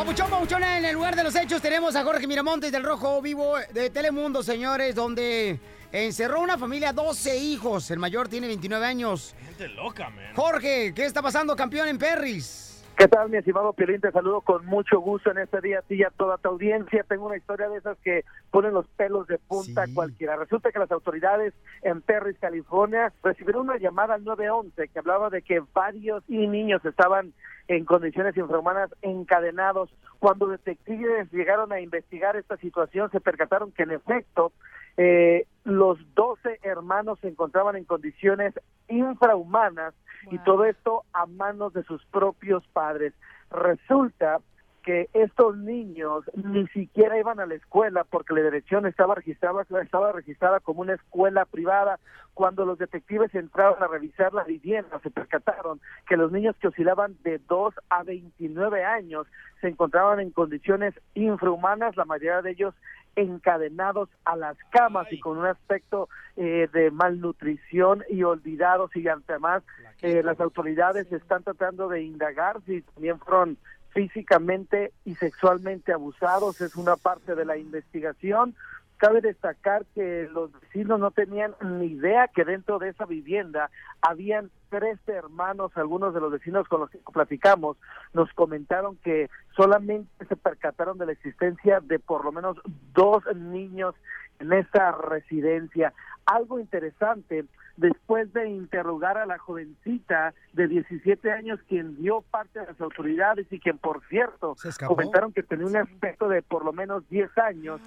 Papuchón, papuchón, en el lugar de los hechos tenemos a Jorge Miramontes del Rojo Vivo de Telemundo, señores, donde encerró una familia, 12 hijos. El mayor tiene 29 años. Gente loca, man. Jorge, ¿qué está pasando, campeón en Perris? ¿Qué tal, mi estimado Piolín? Te saludo con mucho gusto en este día a ti y a toda tu audiencia. Tengo una historia de esas que ponen los pelos de punta a cualquiera. Resulta que las autoridades en Perris, California, recibieron una llamada al 911 que hablaba de que varios niños estaban en condiciones infrahumanas encadenados. Cuando detectives llegaron a investigar esta situación, se percataron que en efecto eh, los 12 hermanos se encontraban en condiciones infrahumanas y todo esto a manos de sus propios padres. Resulta que estos niños ni siquiera iban a la escuela porque la dirección estaba registrada estaba registrada como una escuela privada. Cuando los detectives entraron a revisar la vivienda se percataron que los niños que oscilaban de 2 a 29 años se encontraban en condiciones infrahumanas la mayoría de ellos encadenados a las camas y con un aspecto eh, de malnutrición y olvidados y además eh, las autoridades están tratando de indagar si también fueron físicamente y sexualmente abusados, es una parte de la investigación. Cabe destacar que los vecinos no tenían ni idea que dentro de esa vivienda habían tres hermanos, algunos de los vecinos con los que platicamos nos comentaron que solamente se percataron de la existencia de por lo menos dos niños en esa residencia. Algo interesante después de interrogar a la jovencita de 17 años quien dio parte a las autoridades y quien por cierto comentaron que tenía un aspecto de por lo menos 10 años,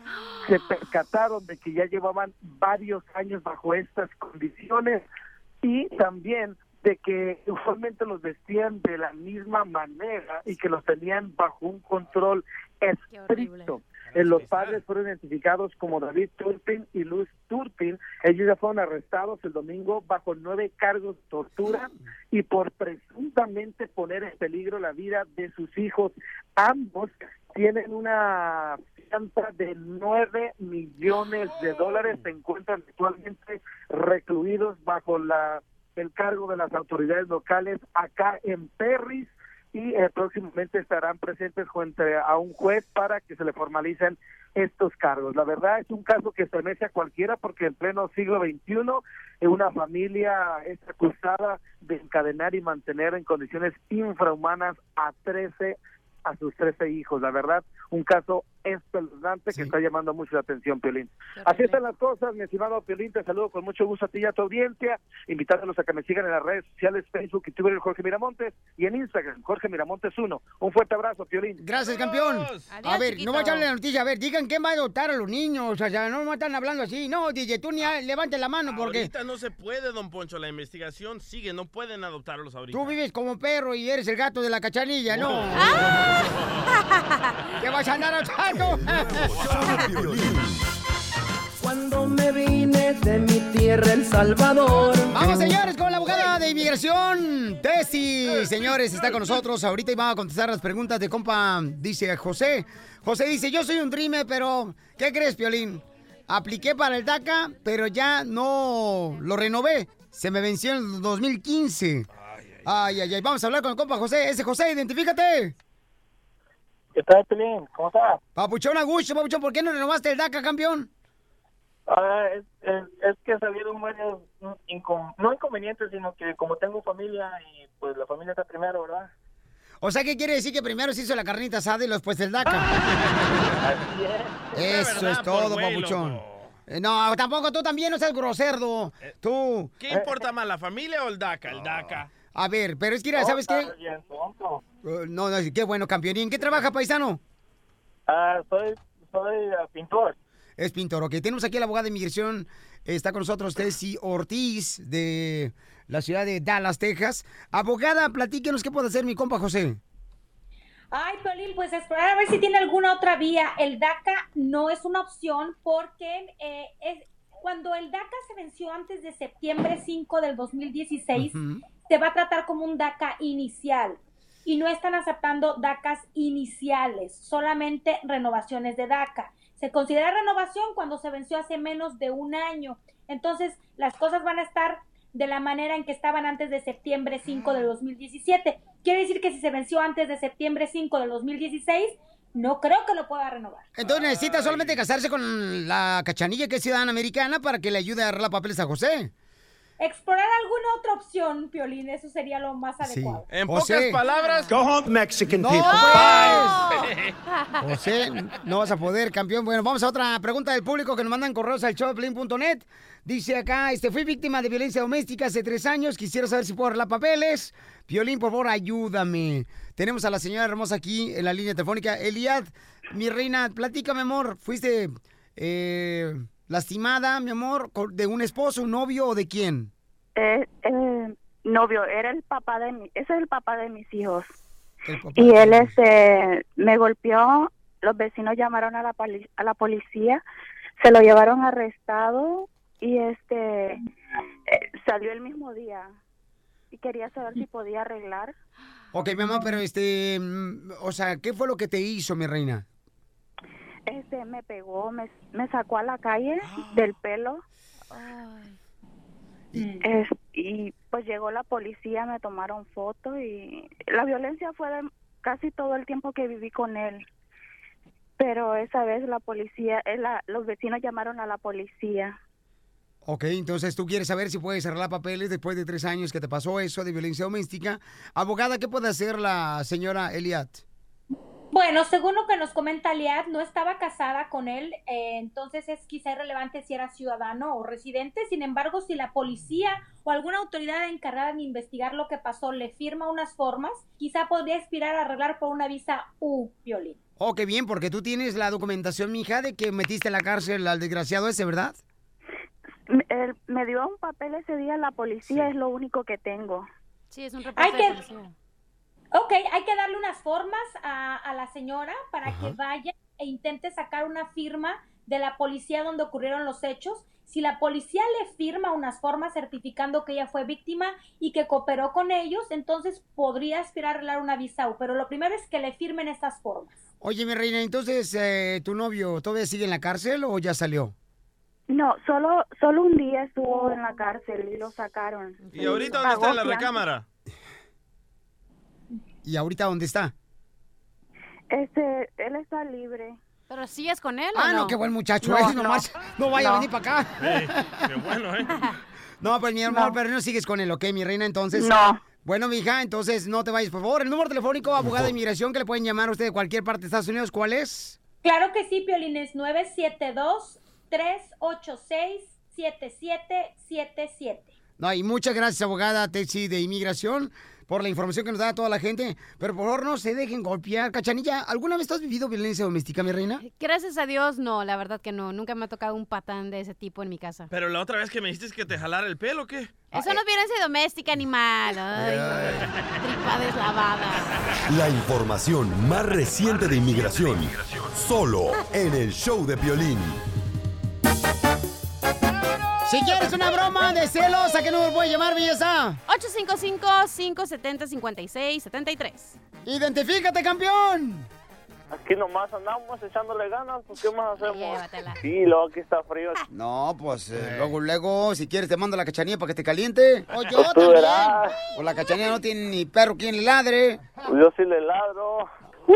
se percataron de que ya llevaban varios años bajo estas condiciones y también de que usualmente los vestían de la misma manera y que los tenían bajo un control estricto. Eh, los padres fueron identificados como David Turpin y Luz Turpin. Ellos ya fueron arrestados el domingo bajo nueve cargos de tortura y por presuntamente poner en peligro la vida de sus hijos. Ambos tienen una fianza de nueve millones de dólares. Se encuentran actualmente recluidos bajo la el cargo de las autoridades locales acá en Perris y eh, próximamente estarán presentes frente a un juez para que se le formalicen estos cargos. La verdad es un caso que estremece a cualquiera porque en pleno siglo XXI eh, una familia es acusada de encadenar y mantener en condiciones infrahumanas a 13 a sus 13 hijos. La verdad, un caso espeluznante que está llamando mucho la atención, Piolín. Así están las cosas, mi estimado Piolín. Te saludo con mucho gusto a ti y a tu audiencia. Invitándolos a que me sigan en las redes sociales, Facebook y Twitter, Jorge Miramontes, y en Instagram, Jorge Miramontes 1. Un fuerte abrazo, Piolín. Gracias, campeón. a ver, no vayan a la noticia. A ver, digan quién va a adoptar a los niños. O sea, no me están hablando así. No, DJ, tú ni levante la mano porque... Ahorita no se puede, don Poncho. La investigación sigue. No pueden adoptarlos ahorita. Tú vives como perro y eres el gato de la cachanilla, ¿no? ¿Qué vas a andar adoptando? Cuando me vine de mi tierra, El Salvador. Vamos, señores, con la abogada de inmigración, Tessy. Señores, está con nosotros ahorita y vamos a contestar las preguntas de compa, dice José. José dice, yo soy un dreamer, pero ¿qué crees, Piolín? Apliqué para el DACA, pero ya no lo renové. Se me venció en el 2015. Ay, ay, ay. Vamos a hablar con el compa José. Ese José, identifícate. ¿Qué tal, Pelín? ¿Cómo estás? Papuchón Augusto, Papuchón, ¿por qué no renovaste el DACA, campeón? Ah, es, es, es que salieron varios, incon, no inconvenientes, sino que como tengo familia y pues la familia está primero, ¿verdad? O sea, ¿qué quiere decir que primero se hizo la carnita asada y después el DACA? Así es. Eso es todo, Papuchón. Eh, No, tampoco tú también no seas grosero. Tú. ¿Qué importa más, la familia o el DACA? El DACA. A ver, pero es que, ¿sabes qué? Uh, no, no, qué bueno, campeón. ¿Y en qué trabaja, paisano? Ah, soy, soy ah, pintor. Es pintor, ok. Tenemos aquí a la abogada de inmigración. Está con nosotros Tessie Ortiz de la ciudad de Dallas, Texas. Abogada, platíquenos qué puede hacer mi compa José. Ay, Piolín, pues esperar a ver si tiene alguna otra vía. El DACA no es una opción porque eh, es, cuando el DACA se venció antes de septiembre 5 del 2016, se va a tratar como un DACA inicial. Y no están aceptando DACAs iniciales, solamente renovaciones de DACA. Se considera renovación cuando se venció hace menos de un año. Entonces, las cosas van a estar de la manera en que estaban antes de septiembre 5 del 2017. Quiere decir que si se venció antes de septiembre 5 del 2016, no creo que lo pueda renovar. Entonces necesita solamente casarse con la cachanilla que es ciudadana americana para que le ayude a arreglar papeles a José. Explorar alguna otra opción, Piolín, eso sería lo más adecuado. En José. pocas palabras, Go home, Mexican No, people. pues. José, no vas a poder, campeón. Bueno, vamos a otra pregunta del público que nos mandan correos al showplane.net. Dice acá, este, fui víctima de violencia doméstica hace tres años. Quisiera saber si puedo arreglar papeles. Piolín, por favor, ayúdame. Tenemos a la señora hermosa aquí en la línea telefónica. Eliad, mi reina, platícame, amor. ¿Fuiste eh, lastimada, mi amor, de un esposo, un novio o de quién? Eh, eh, novio, era el papá de mi, ese es el papá de mis hijos. Y él este me golpeó, los vecinos llamaron a la poli- a la policía, se lo llevaron arrestado y este eh, salió el mismo día. Y quería saber si podía arreglar. Ok, mi amor, pero este, mm, o sea, ¿qué fue lo que te hizo, mi reina? Este me pegó, me, me sacó a la calle del pelo. Es- y pues llegó la policía, me tomaron foto y la violencia fue de casi todo el tiempo que viví con él. Pero esa vez la policía, eh, la- los vecinos llamaron a la policía. Ok, entonces tú quieres saber si puedes arreglar papeles después de tres años que te pasó eso de violencia doméstica. Abogada, ¿qué puede hacer la señora Eliat? Bueno, según lo que nos comenta Liad, no estaba casada con él, eh, entonces es quizá irrelevante si era ciudadano o residente. Sin embargo, si la policía o alguna autoridad encargada de investigar lo que pasó le firma unas formas, quizá podría aspirar a arreglar por una visa U, Violín. Oh, qué bien, porque tú tienes la documentación, mija, de que metiste en la cárcel al desgraciado ese, ¿verdad? Me, él- me dio un papel ese día la policía, es lo único que tengo. Sí, es un Hay reporte que- de policía. Ok, hay que darle unas formas a, a la señora para que vaya e intente sacar una firma de la policía donde ocurrieron los hechos. Si la policía le firma unas formas certificando que ella fue víctima y que cooperó con ellos, entonces podría aspirar a arreglar una visa U. Pero lo primero es que le firmen estas formas. Oye, mi reina, entonces, eh, ¿tu novio todavía sigue en la cárcel o ya salió? No, solo solo un día estuvo en la cárcel y lo sacaron. ¿y ahorita dónde está en la recámara? ¿Y ahorita dónde está? Este, él está libre. Pero sí es con él o Ah, no, no? qué buen muchacho. No, ese nomás no vaya a venir para acá. Sí, qué bueno, ¿eh? No, pues mi amor, No. pero no sigues con él, ¿ok, mi reina? Entonces. No. Bueno, mija, entonces no te vayas, por favor. El número telefónico, abogada de inmigración, que le pueden llamar a usted de cualquier parte de Estados Unidos, ¿cuál es? Claro que sí, Piolín, es 972-386-7777. No, y muchas gracias, abogada Tetsi de inmigración, por la información que nos da toda la gente. Pero por favor, no se dejen golpear. Cachanilla, ¿alguna vez tú has vivido violencia doméstica, mi reina? Gracias a Dios, no, la verdad que no. Nunca me ha tocado un patán de ese tipo en mi casa. Pero la otra vez que me dijiste que te jalara el pelo, ¿qué? Eso no es violencia doméstica, animal. Ay, tripa deslavada. La información más reciente de inmigración. Solo en el show de Piolín. Si quieres una broma de celos, ¿a qué número puedes llamar, belleza? 855-570-5673. ¡Identifícate, campeón! Aquí nomás andamos echándole ganas, pues ¿qué más hacemos? Llévatela. Sí, luego aquí está frío. No, pues eh, luego, luego, si quieres te mando la cachanilla para que te caliente. O yo Tú también. verás. O la cachanilla no tiene ni perro quien le ladre. Pues yo sí le ladro.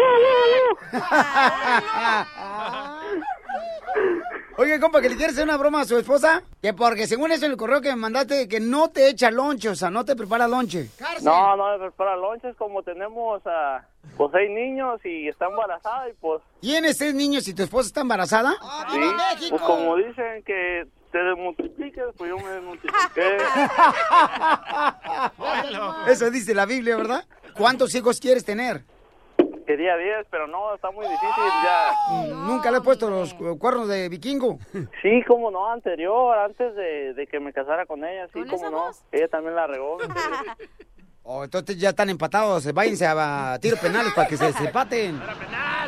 Oye, compa, que le quieres hacer una broma a su esposa. Que porque según eso en el correo que me mandaste, que no te echa lonche, o sea, no te prepara lonche. No, no me prepara lonches como tenemos a pues seis niños y está embarazada y pues ¿Tienes seis niños y tu esposa está embarazada? sí, pues como dicen que te multipliques, pues yo me multipliqué. Eso dice la Biblia, ¿verdad? ¿Cuántos hijos quieres tener? Quería 10, pero no, está muy difícil ya. Mm, Nunca le he puesto los cu- cuernos de vikingo. Sí, como no, anterior, antes de, de que me casara con ella, sí, ¿Con como no. Ella también la regó. Oh, entonces ya están empatados. Váyanse a tiros penales para que se desempaten.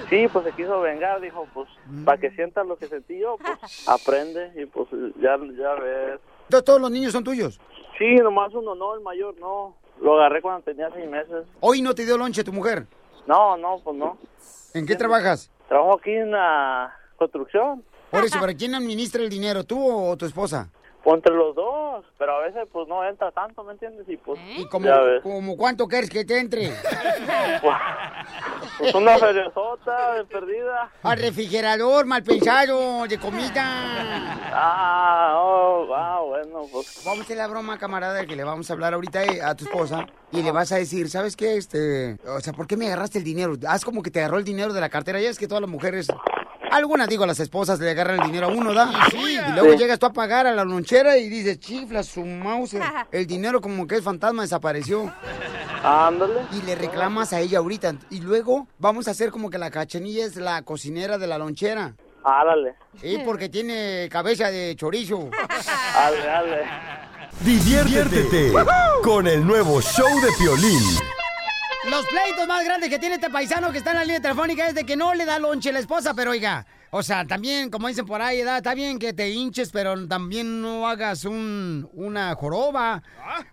Sí, pues se quiso vengar, dijo, pues, para que sientas lo que sentí yo, pues, aprende y pues ya, ya ves. Entonces todos los niños son tuyos. Sí, nomás uno no, el mayor no. Lo agarré cuando tenía seis meses. ¿Hoy no te dio lonche tu mujer? No, no, pues no. ¿En qué trabajas? Trabajo aquí en la construcción. Por eso, ¿para quién administra el dinero, tú o tu esposa? Pues entre los dos, pero a veces pues no entra tanto, ¿me entiendes? Y pues, ¿Y como, cuánto quieres que te entre? Pues una feriosota de perdida. Al refrigerador, mal pensado, de comida. Ah, oh, ah, bueno, pues. Vamos a hacer la broma, camarada, que le vamos a hablar ahorita eh, a tu esposa y le vas a decir, ¿sabes qué? Este, o sea, ¿por qué me agarraste el dinero? Haz como que te agarró el dinero de la cartera. Ya es que todas las mujeres, algunas digo, las esposas le agarran el dinero a uno, ¿da? Y luego Sí. llegas tú a pagar a la lonchera y dices, chifla su mouse. El dinero como que es fantasma desapareció. Ándale. Y le reclamas a ella ahorita. Y luego vamos a hacer como que la cachanilla es la cocinera de la lonchera. Ándale. Sí, porque tiene cabeza de chorizo. Dale, dale. Diviértete con el nuevo show de Piolín. Los pleitos más grandes que tiene este paisano que está en la línea telefónica es de que no le da lonche a la esposa, pero oiga, o sea, también, como dicen por ahí, da, está bien que te hinches, pero también no hagas un, una joroba.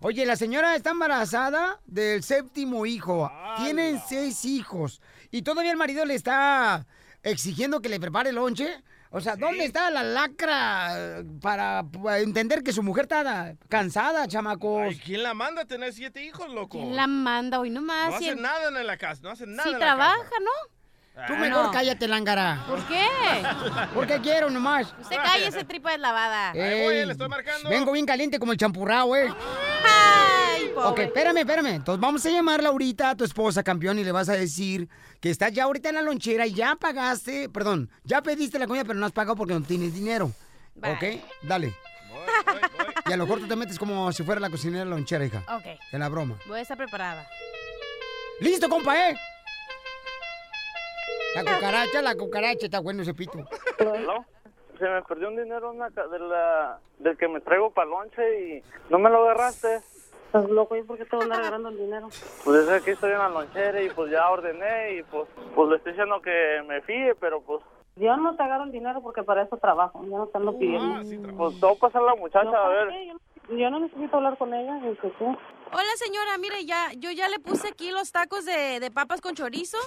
Oye, la señora está embarazada del séptimo hijo. Tienen seis hijos. Y todavía el marido le está exigiendo que le prepare lonche. O sea, ¿dónde está la lacra eh, para, para entender que su mujer está cansada, chamacos? Ay, ¿Quién la manda a tener siete hijos, loco? ¿Quién la manda hoy nomás? No hace nada en la casa, no hace nada Si en la trabaja, casa. ¿no? Tú Ah, mejor no. cállate, lángara. ¿Por qué? Porque quiero nomás. Usted calle ese tripa deslavada. Ey, Vengo bien caliente como el champurrado, eh. Ay, Ok, pobre. espérame, espérame. Entonces vamos a llamarla ahorita a tu esposa, campeón, y le vas a decir que estás ya ahorita en la lonchera y ya pagaste, perdón, ya pediste la comida, pero no has pagado porque no tienes dinero. ¿Ok? Dale. Y a lo mejor tú te metes como si fuera la cocinera de la lonchera, hija. Ok. En la broma. Voy a estar preparada. ¡Listo, compa, eh! La cucaracha, la cucaracha, está bueno ese pito. ¿No? Se me perdió un dinero en la ca- de la, del que me traigo para lonche y no me lo agarraste. Estás loco, ¿y por qué te van agarrando el dinero? Pues es que aquí estoy en la lonchera y pues ya ordené y pues, pues le estoy diciendo que me fíe, pero pues, Yo no te agarro el dinero porque para eso trabajo, yo no te ando pidiendo. pues todo pasar a la muchacha No, a ¿para ver. qué? Yo, yo no necesito hablar con ella, ni que qué. Hola señora, mire, ya, yo ya le puse aquí los tacos de, de papas con chorizo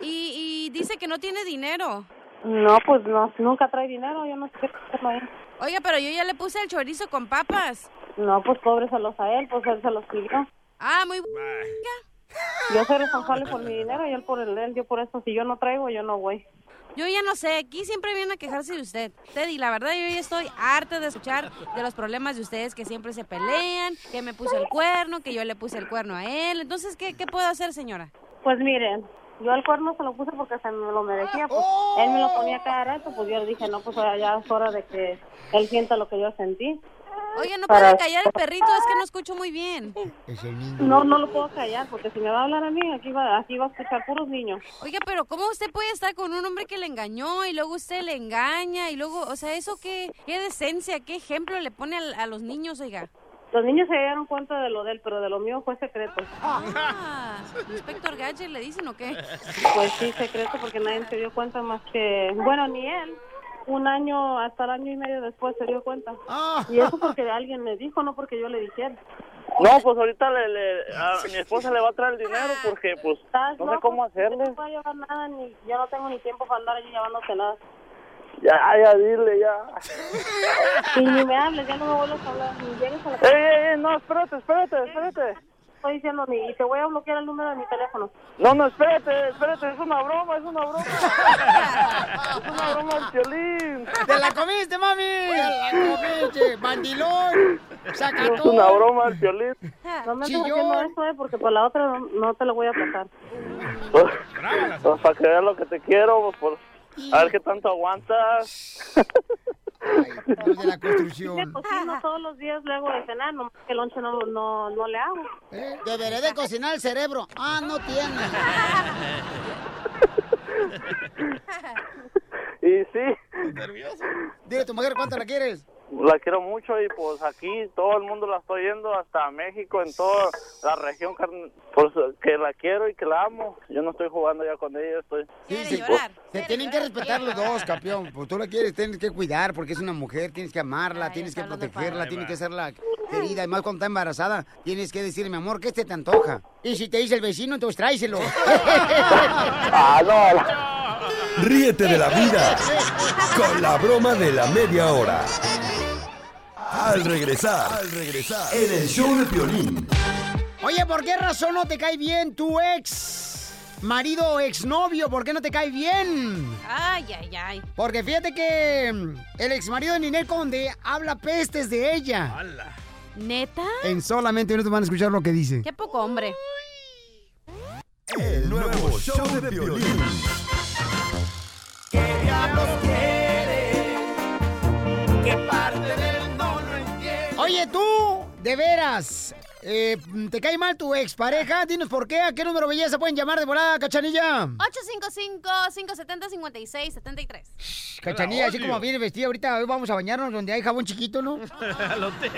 y, y dice que no tiene dinero. No, pues no, nunca trae dinero, yo no sé qué ahí. Oiga, pero yo ya le puse el chorizo con papas. No, pues cóbreselos a él, pues él se los pidió. Ah, muy... Yo soy responsable por mi dinero y él por el de él, yo por eso, si yo no traigo, yo no voy. Yo ya no sé, aquí siempre vienen a quejarse de usted. Teddy, la verdad yo ya estoy harta de escuchar de los problemas de ustedes que siempre se pelean, que me puso el cuerno, que yo le puse el cuerno a él. Entonces, ¿qué, qué puedo hacer, señora? Pues miren, yo el cuerno se lo puse porque se me lo merecía, pues él me lo ponía cada rato, pues yo le dije, no, pues ya es hora de que él sienta lo que yo sentí. Oye, ¿no Para- puede callar el perrito? Es que no escucho muy bien. No, no lo puedo callar, porque si me va a hablar a mí, aquí va, aquí va a escuchar puros niños. Oiga, pero ¿cómo usted puede estar con un hombre que le engañó y luego usted le engaña y luego, o sea, eso qué, qué decencia, qué ejemplo le pone al- a, los niños, oiga? Los niños se dieron cuenta de lo de él, pero de lo mío fue secreto. Ah, Inspector Gadget le dicen o qué? Pues sí, secreto, porque nadie se dio cuenta más que, bueno, ni él. Un año, hasta el año y medio después se dio cuenta. Y eso porque alguien me dijo, no porque yo le dijera. No, pues ahorita le, le- a mi esposa le va a traer el dinero porque pues ¿Estás no sé cómo hacerle. No puedo llevar nada, ni, yo no tengo ni tiempo para andar allí llevándote nada. Ya, ya, dile, ya. Y ni me hables, ya no me vuelves a hablar, ni llegues a la Ey, ey, ey, no, espérate, espérate, espérate. Estoy diciendo, ni, y te voy a bloquear el número de mi teléfono. No, no, espérate, espérate, es una broma, es una broma. es una broma del violín. ¡Te la comiste, mami! ¡Te la comiste! ¡Bandilón! ¡Saca Es una broma violín. No me estés haciendo eso, eh, porque por la otra no, no te lo voy a pasar. Pues, pues, para que veas lo que te quiero, pues, por, a ver qué tanto aguantas. Los de la construcción. Cocino todos los días luego de cenar, nomás que el lonche no, no, no le hago. ¿Eh? Deberé de cocinar el cerebro. Ah, no tiene. Y sí, Dile a tu mujer cuánto la quieres. La quiero mucho y pues aquí todo el mundo la estoy yendo hasta México, en toda la región, pues que la quiero y que la amo. Yo no estoy jugando ya con ella, estoy... Sí, Te tienen que respetar los dos, campeón. Pues tú la quieres, tienes que cuidar porque es una mujer, tienes que amarla, tienes que protegerla, tienes que hacerla querida. Además, cuando está embarazada, tienes que decirle, mi amor, que este te antoja. Y si te dice el vecino, entonces tráeselo. Ríete de la vida con la broma de la media hora. Al regresar, al regresar, en el show de Piolín. Oye, ¿por qué razón no te cae bien tu ex marido o exnovio? ¿Por qué no te cae bien? Ay, ay, ay. Porque fíjate que mm, el ex marido de Ninel Conde habla pestes de ella. ¿Neta? En solamente minutos van a escuchar lo que dice. Qué poco hombre. El nuevo show de Piolín. ¿Qué parte Oye, tú, de veras, eh, ¿te cae mal tu expareja? Dinos por qué, ¿a qué número belleza pueden llamar de volada, cachanilla? 855-570-5673. Cachanilla, así como viene vestida ahorita, hoy vamos a bañarnos donde hay jabón chiquito, ¿no? Al hotel.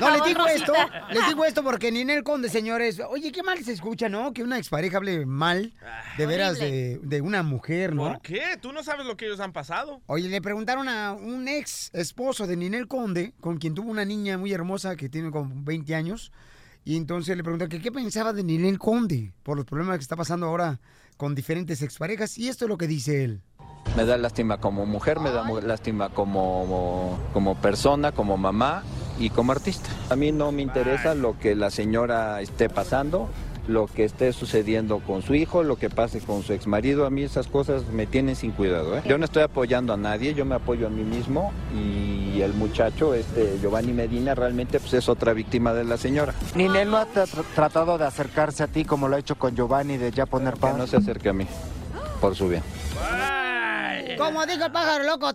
No, les digo esto, les digo esto porque Ninel Conde, señores, oye, qué mal se escucha, ¿no? Que una expareja hable mal, de veras, de, de una mujer, ¿no? ¿Por qué? Tú no sabes lo que ellos han pasado. Oye, le preguntaron a un ex esposo de Ninel Conde, con quien tuvo una niña muy hermosa que tiene como 20 años, y entonces le preguntaron que qué pensaba de Ninel Conde por los problemas que está pasando ahora con diferentes exparejas, y esto es lo que dice él. Me da lástima como mujer, me da lástima como, como persona, como mamá y como artista. A mí no me interesa lo que la señora esté pasando, lo que esté sucediendo con su hijo, lo que pase con su exmarido. A mí esas cosas me tienen sin cuidado. ¿eh? Yo no estoy apoyando a nadie, yo me apoyo a mí mismo y el muchacho, este Giovanni Medina, realmente pues, es otra víctima de la señora. Ninel no ha tra- tra- tratado de acercarse a ti como lo ha hecho con Giovanni de ya poner Que paz. no se acerque a mí, por su bien. Como dijo el pájaro loco.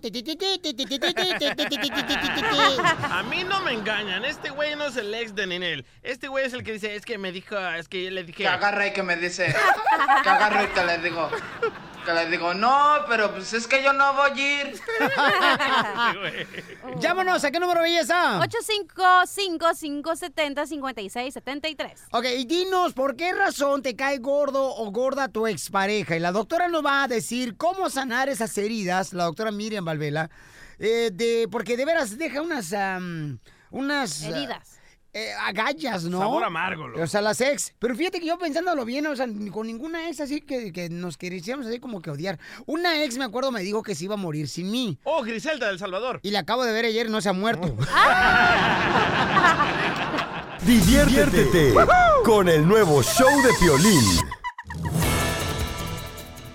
A mí no me engañan. Este güey no es el ex de Ninel. Este güey es el que dice, es que me dijo, es que yo le dije. Que agarra y que me dice. Que agarra y que le digo que le digo, no, pero pues es que yo no voy a ir. Llámanos, ¿a qué número belleza? 855-570-5673. Ok, y dinos, ¿por qué razón te cae gordo o gorda tu expareja? Y la doctora nos va a decir cómo sanar esas heridas, la doctora Miriam Valvela, eh, de, porque de veras deja unas... am, unas... ah, Heridas. Eh, agallas, ¿no? Sabor amargo, loco. O sea, las ex. Pero fíjate que yo pensándolo bien, o sea, ni con ninguna ex así que, que nos queríamos así como que odiar. Una ex, me acuerdo, me dijo que se iba a morir sin mí. Oh, Griselda del Salvador. Y la acabo de ver ayer y no se ha muerto. Diviértete con el nuevo show de Piolín.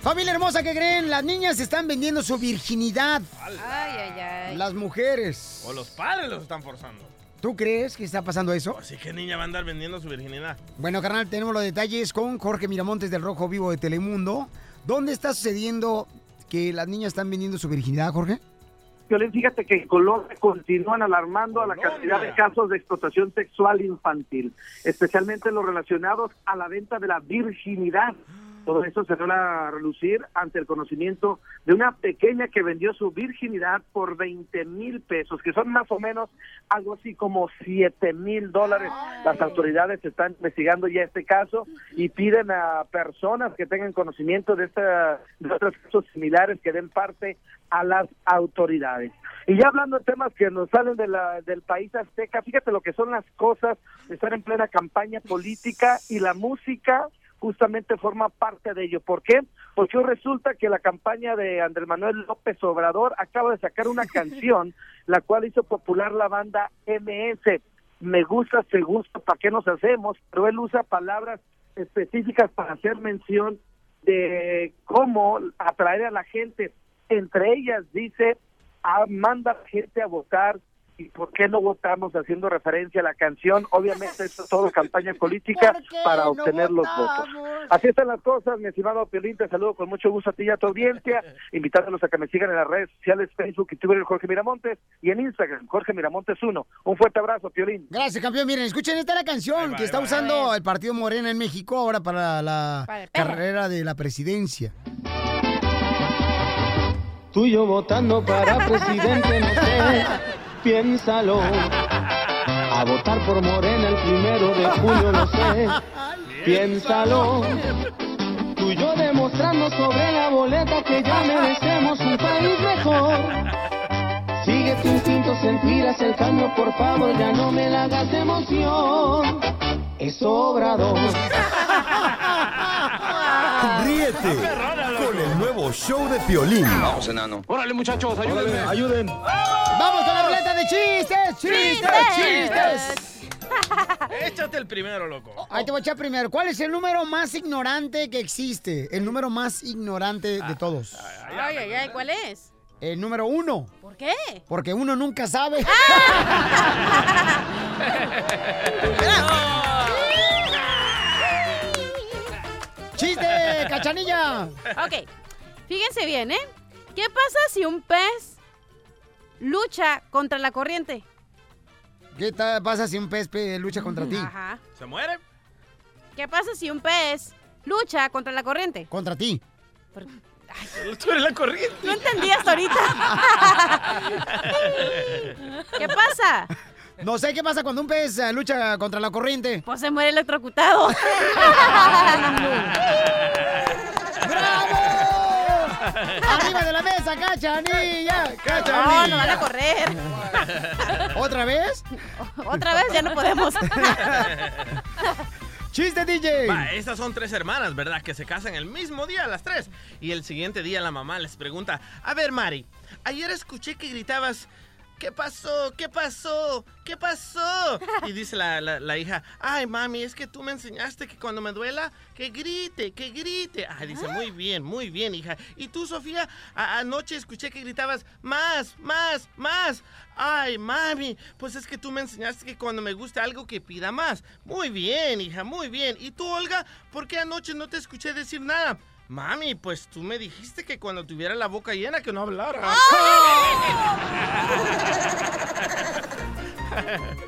Familia hermosa, ¿qué creen? Las niñas están vendiendo su virginidad. Ay, ay, ay. Las mujeres. O los padres los están forzando. ¿Tú crees que está pasando eso? Así que niña va a andar vendiendo su virginidad. Bueno, carnal, tenemos los detalles con Jorge Miramontes del Rojo Vivo de Telemundo. ¿Dónde está sucediendo que las niñas están vendiendo su virginidad, Jorge? Violín, fíjate que en Colombia continúan alarmando a la cantidad de casos de explotación sexual infantil, especialmente los relacionados a la venta de la virginidad. Todo esto se dio a relucir ante el conocimiento de una pequeña que vendió su virginidad por 20 mil pesos, que son más o menos algo así como 7 mil dólares. Las autoridades están investigando ya este caso y piden a personas que tengan conocimiento de, esta, de otros casos similares que den parte a las autoridades. Y ya hablando de temas que nos salen de la, del país azteca, fíjate lo que son las cosas estar en plena campaña política y la música justamente forma parte de ello. ¿Por qué? Porque resulta que la campaña de Andrés Manuel López Obrador acaba de sacar una canción, la cual hizo popular la banda MS. Me gusta, se gusta, ¿para qué nos hacemos? Pero él usa palabras específicas para hacer mención de cómo atraer a la gente. Entre ellas dice, ah, manda a la gente a votar y por qué no votamos haciendo referencia a la canción. Obviamente esto es todo campaña política ¿Por qué para no obtener los votos. Así están las cosas, mi estimado Piolín, te saludo con mucho gusto a ti y a tu audiencia, invitándolos a que me sigan en las redes sociales, Facebook y Twitter, Jorge Miramontes, y en Instagram, Jorge Miramontes 1. Un fuerte abrazo, Piolín. Gracias, campeón. Miren, escuchen, esta es la canción que está usando el partido Morena en México ahora para la carrera de la presidencia. Tú y yo votando para presidente, no sé. piénsalo. A votar por Morena el primero de junio, lo sé. Piénsalo. Tú y yo demostrando sobre la boleta que ya merecemos un país mejor. Sigue tu instinto, sentirás el cambio, por favor, ya no me la hagas de emoción. Es obrador. Ríete nuevo show de Piolín. Vamos, enano. Órale, muchachos, ayúdenme. ayuden. ¡Vamos con la ruleta de chistes! ¡Chistes! ¡Chistes! Échate el primero, loco. Ahí te voy a echar primero. ¿Cuál es el número más ignorante que existe? El número más ignorante de todos. Ay, ay, ay, ¿cuál es? El número uno. ¿Por qué? Porque uno nunca sabe. ¡Chiste, cachanilla! Ok, fíjense bien, ¿eh? ¿Qué pasa si un pez lucha contra la corriente? ¿Qué pasa si un pez pe- lucha contra ti? Ajá. ¿Se muere? ¿Qué pasa si un pez lucha contra la corriente? Contra ti. Tú eres la corriente. No entendí hasta ahorita. ¿Qué pasa? No sé qué pasa cuando un pez eh, lucha contra la corriente. Pues se muere electrocutado. ¡Arriba de la mesa, cachanilla! No, ¡Cachanilla! no van a correr. ¿Otra vez? Otra vez ya no podemos. ¡Chiste, DJ! Va, estas son tres hermanas, ¿verdad? Que se casan el mismo día, las tres. Y el siguiente día la mamá les pregunta, a ver, Mari, ayer escuché que gritabas, ¿qué pasó? ¿Qué pasó? ¿Qué pasó? Y dice la, la- la hija, ay, mami, es que tú me enseñaste que cuando me duela, que grite, que grite. Ay, dice, muy bien, muy bien, hija. Y tú, Sofía, anoche escuché que gritabas, más, más, más. Ay, mami, pues es que tú me enseñaste que cuando me gusta algo que pida más. Muy bien, hija, muy bien. ¿Y tú, Olga, por qué anoche no te escuché decir nada? Mami, pues tú me dijiste que cuando tuviera la boca llena que no hablara.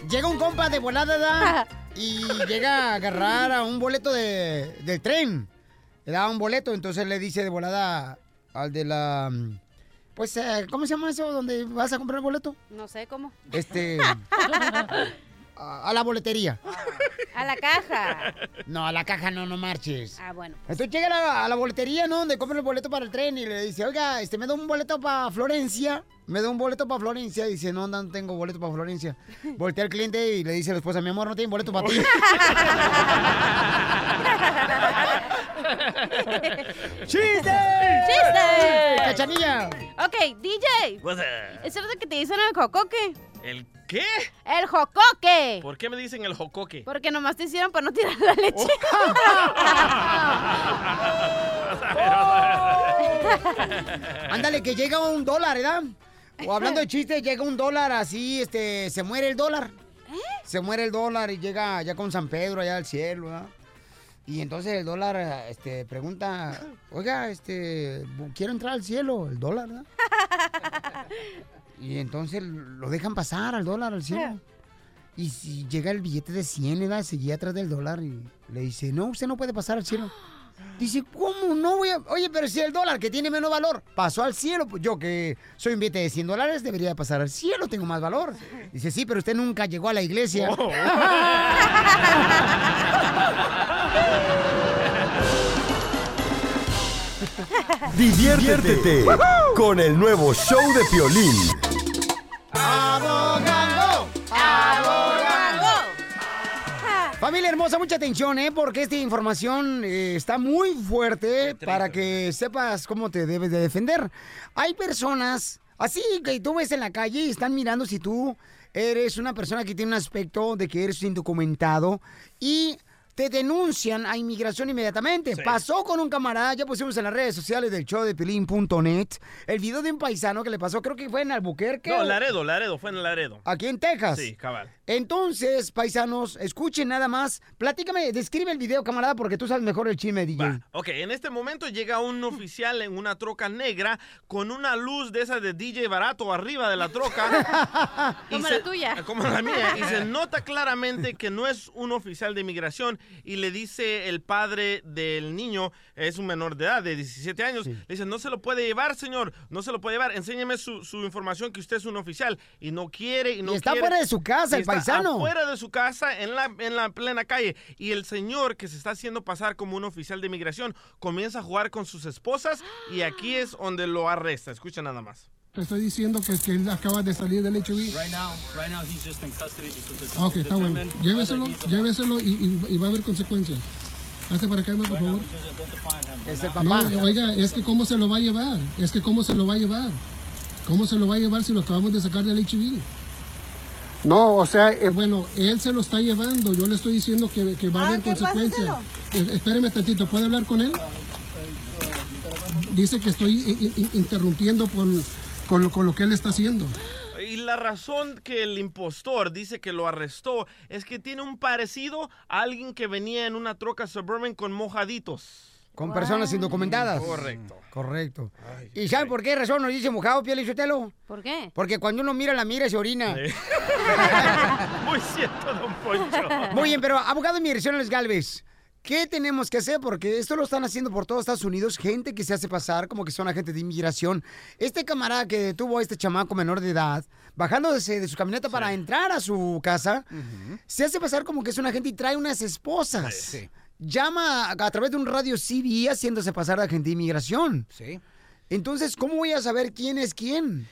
Llega un compa de volada ¿da? y llega a agarrar a un boleto de, del tren. Le da un boleto, entonces le dice de volada al de la... Pues, eh, ¿cómo se llama eso donde vas a comprar el boleto? No sé cómo. Este... a, a la boletería. A la caja. No, a la caja no, no marches. Ah, bueno. Entonces llega a la, a la boletería, ¿no? Donde compra el boleto para el tren y le dice, oiga, este, me da un boleto para Florencia. Me da un boleto para Florencia. Y dice, no, no tengo boleto para Florencia. Voltea al cliente y le dice a la esposa, mi amor, no tiene boleto para ti. ¡Chiste! ¡Chiste! ¡Cachanilla! Ok, DJ. ¿Es cierto que te dicen el jocoque? ¿El qué? ¡El jocoque! ¿Por qué me dicen el jocoque? Porque nomás te hicieron para no tirar la leche. Ándale, que llega un dólar, ¿verdad? O hablando de chistes, llega un dólar así, este, se muere el dólar. Se muere el dólar y llega ya con San Pedro allá al cielo, ¿verdad? Y entonces el dólar, este, pregunta, oiga, este, quiero entrar al cielo, el dólar, ¿verdad? Y entonces lo dejan pasar al dólar, al cielo. Y si llega el billete de 100, ¿verdad? Seguía atrás del dólar y le dice, no, usted no puede pasar al cielo. Dice, ¿cómo no voy a...? Oye, pero si el dólar que tiene menos valor pasó al cielo, pues yo que soy un billete de 100 dólares debería pasar al cielo, tengo más valor. Dice, sí, pero usted nunca llegó a la iglesia. Diviértete con el nuevo show de Piolín. ¡Abogando! ¡Abogando! Familia hermosa, mucha atención, ¿eh? Porque esta información eh, está muy fuerte para que sepas cómo te debes de defender. Hay personas así que tú ves en la calle y están mirando si tú eres una persona que tiene un aspecto de que eres indocumentado y te denuncian a inmigración inmediatamente. Pasó con un camarada, ya pusimos en las redes sociales del show de Pilín.net el video de un paisano que le pasó, creo que fue en Albuquerque. No, Laredo, Laredo, fue en Laredo. Aquí en Texas. Sí, cabal. Entonces, paisanos, escuchen nada más. Platícame, describe el video, camarada, porque tú sabes mejor el chisme, DJ. Ok, en este momento llega un oficial en una troca negra con una luz de esa de DJ barato arriba de la troca. Como se- la tuya. Como la mía. Y se nota claramente que no es un oficial de inmigración y le dice el padre del niño, es un menor de edad, de 17 años, le dice, no se lo puede llevar, señor, no se lo puede llevar, enséñeme su, su información que usted es un oficial y no quiere y no Y está quiere. fuera de su casa, Y el paisano. Fuera de su casa, en la, en la plena calle. Y el señor que se está haciendo pasar como un oficial de inmigración comienza a jugar con sus esposas y aquí es donde lo arresta. Escucha nada más. Te estoy diciendo que, que él acaba de salir del HIV. Right now, right now he's just in custody because it's Ah, Ok, está bueno. Lléveselo, lléveselo y, y- y va a haber consecuencias. Hazte para acá, por favor. Es el No, oiga, es que cómo se lo va a llevar. Es que cómo se lo va a llevar. ¿Cómo se lo va a llevar si lo acabamos de sacar del HIV? No, o sea, bueno, él se lo está llevando. Yo le estoy diciendo que, que va a haber consecuencias. Eh, espéreme tantito, ¿puede hablar con él? Dice que estoy interrumpiendo con, con, lo, con lo que él está haciendo. Y la razón que el impostor dice que lo arrestó es que tiene un parecido a alguien que venía en una troca suburban con mojaditos. Con personas indocumentadas. Correcto. Correcto. ¿Y saben por qué razón nos dice mojado, piel y Sotelo? ¿Por qué? Porque cuando uno mira la mira y se orina. Muy cierto, don Poncho. Muy bien, pero abogado de migración Les Galvez, ¿qué tenemos que hacer? Porque esto lo están haciendo por todo Estados Unidos, gente que se hace pasar como que son agentes de inmigración. Este camarada que detuvo a este chamaco menor de edad, bajándose de su camioneta para entrar a su casa, se hace pasar como que es un agente y trae unas esposas. Llama a, a través de un radio CB haciéndose pasar de agente de inmigración. Sí. Entonces, ¿cómo voy a saber quién es quién?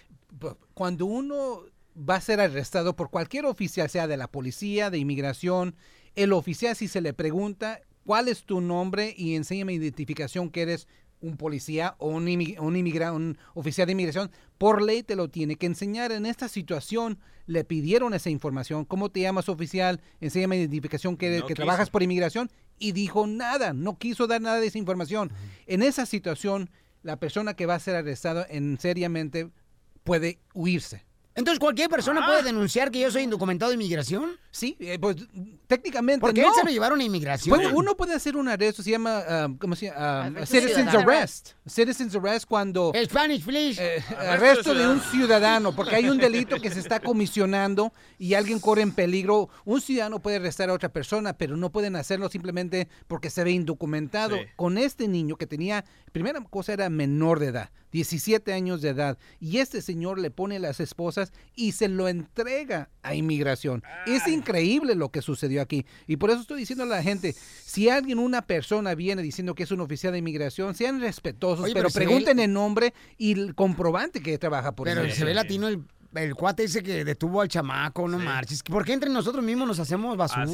Cuando uno va a ser arrestado por cualquier oficial, sea de la policía, de inmigración, el oficial si se le pregunta cuál es tu nombre y enséñame identificación que eres un policía o un, un, inmigra- un oficial de inmigración, por ley te lo tiene que enseñar. En esta situación le pidieron esa información. ¿Cómo te llamas oficial? Enséñame identificación que, No que trabajas por inmigración. Y dijo nada, no quiso dar nada de esa información. En esa situación, la persona que va a ser arrestado en seriamente puede huirse. Entonces, ¿cualquier persona puede denunciar que yo soy indocumentado de inmigración? Sí, eh, pues técnicamente Porque no. él se lo llevaron a inmigración. Puede- uno puede hacer un arresto, se llama, ah, ¿cómo se llama? Ah, Arresto citizen's ciudadano. arrest. Citizen's arrest cuando... Spanish, please. Eh, arresto de un ciudadano, porque hay un delito que se está comisionando y alguien corre en peligro. Un ciudadano puede arrestar a otra persona, pero no pueden hacerlo simplemente porque se ve indocumentado. Sí. Con este niño que tenía, primera cosa era menor de edad, 17 años de edad, y este señor le pone las esposas y se lo entrega a inmigración. Es increíble lo que sucedió aquí. Y por eso estoy diciendo a la gente, si alguien, una persona viene diciendo que es un oficial de inmigración, sean respetuosos, Oye, pero, pero se ve el- pregunten el nombre y el comprobante que trabaja por Pero se ve latino el, el cuate ese que detuvo al chamaco, no marches. ¿Por qué entre nosotros mismos nos hacemos basura?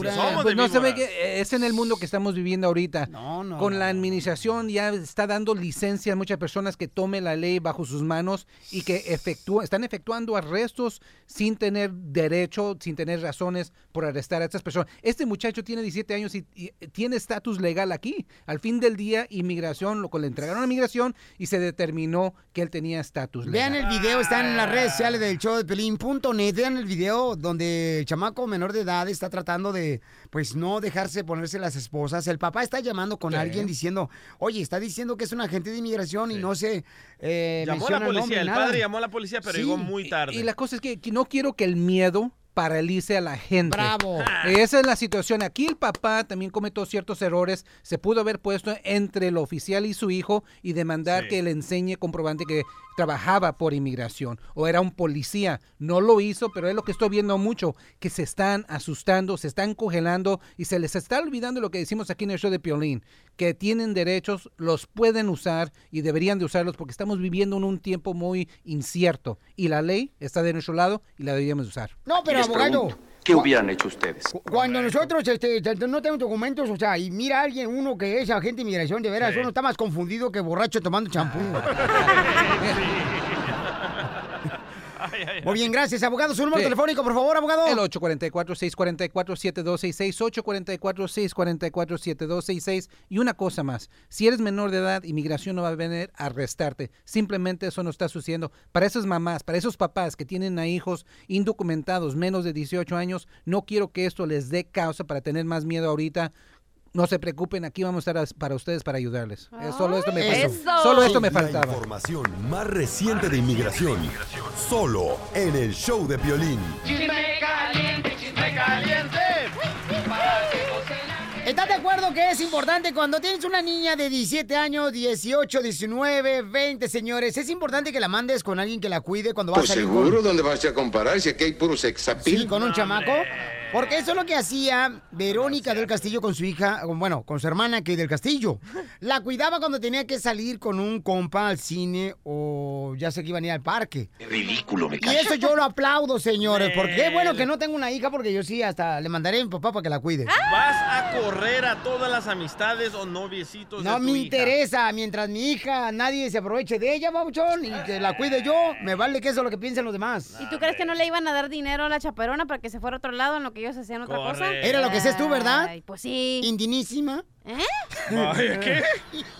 Pues no se ve que eh, es en el mundo que estamos viviendo ahorita. no, Con la administración ya está dando licencia a muchas personas que tomen la ley bajo sus manos y que efectúa- están efectuando arrestos sin tener derecho, sin tener razones por arrestar a estas personas. Este muchacho tiene 17 años y, y tiene estatus legal aquí. Al fin del día, inmigración, lo le entregaron a migración y se determinó que él tenía estatus legal. Vean el video, está en las redes sociales del show de Pelín.net. Vean el video donde el chamaco menor de edad está tratando de, pues, no dejarse ponerse las esposas. El papá está llamando con Sí. alguien diciendo, oye, está diciendo que es un agente de inmigración y no se eh, Llamó a la menciona el nombre, policía, el padre llamó a la policía, pero Sí. llegó muy tarde. Y la cosa es que no quiero que el miedo paralice a la gente. Bravo. Esa es la situación. Aquí el papá también cometió ciertos errores. Se pudo haber puesto entre el oficial y su hijo y demandar Sí. que le enseñe comprobante que trabajaba por inmigración o era un policía. No lo hizo, pero es lo que estoy viendo mucho, que se están asustando, se están congelando y se les está olvidando lo que decimos aquí en el show de Piolín, que tienen derechos, los pueden usar y deberían de usarlos porque estamos viviendo en un tiempo muy incierto y la ley está de nuestro lado y la deberíamos usar. No, pero Les abogado, pregunto, ¿Qué hubieran hecho ustedes? cuando nosotros este, t- no tenemos documentos, o sea, y mira a alguien, uno que es agente de inmigración, de veras, Sí. uno está más confundido que borracho tomando champú. Muy bien, gracias, abogado. Su número Sí. telefónico, por favor, abogado. El 844-644-7266, 844-644-7266. Y una cosa más, si eres menor de edad, inmigración no va a venir a arrestarte. Simplemente eso no está sucediendo. Para esas mamás, para esos papás que tienen a hijos indocumentados menos de 18 años, no quiero que esto les dé causa para tener más miedo ahorita. No se preocupen, aquí vamos a estar para ustedes para ayudarles. Eh, Solo esto me faltó. Solo esto me La faltaba. información más reciente de inmigración. Solo en el show de Piolín. ¡Chisme caliente, chisme caliente! ¿Estás de acuerdo que es importante cuando tienes una niña de 17 años, 18, 19, 20, señores? Es importante que la mandes con alguien que la cuide cuando vas Pues a salir seguro, con... ¿dónde vas a comparar? Si aquí hay puro sexapil. Sí, con un chamaco. Porque eso es lo que hacía Verónica del Castillo con su hija, bueno, con su hermana que del Castillo. La cuidaba cuando tenía que salir con un compa al cine o ya sé que iban a ir al parque. Ridículo, me Y eso yo lo aplaudo, señores, porque qué bueno que no tengo una hija, porque yo sí hasta le mandaré a mi papá para que la cuide. ¿Vas a correr a todas las amistades o noviecitos No de tu me hija? interesa, mientras mi hija, nadie se aproveche de ella, babuchón, y que la cuide yo, me vale que eso es lo que piensen los demás. ¿Y tú crees que no le iban a dar dinero a la chaperona para que se fuera a otro lado en lo que ellos hacían otra cosa? Era lo que haces tú, ¿verdad? Ay, pues sí. Indinísima. ¿Eh? ¿qué?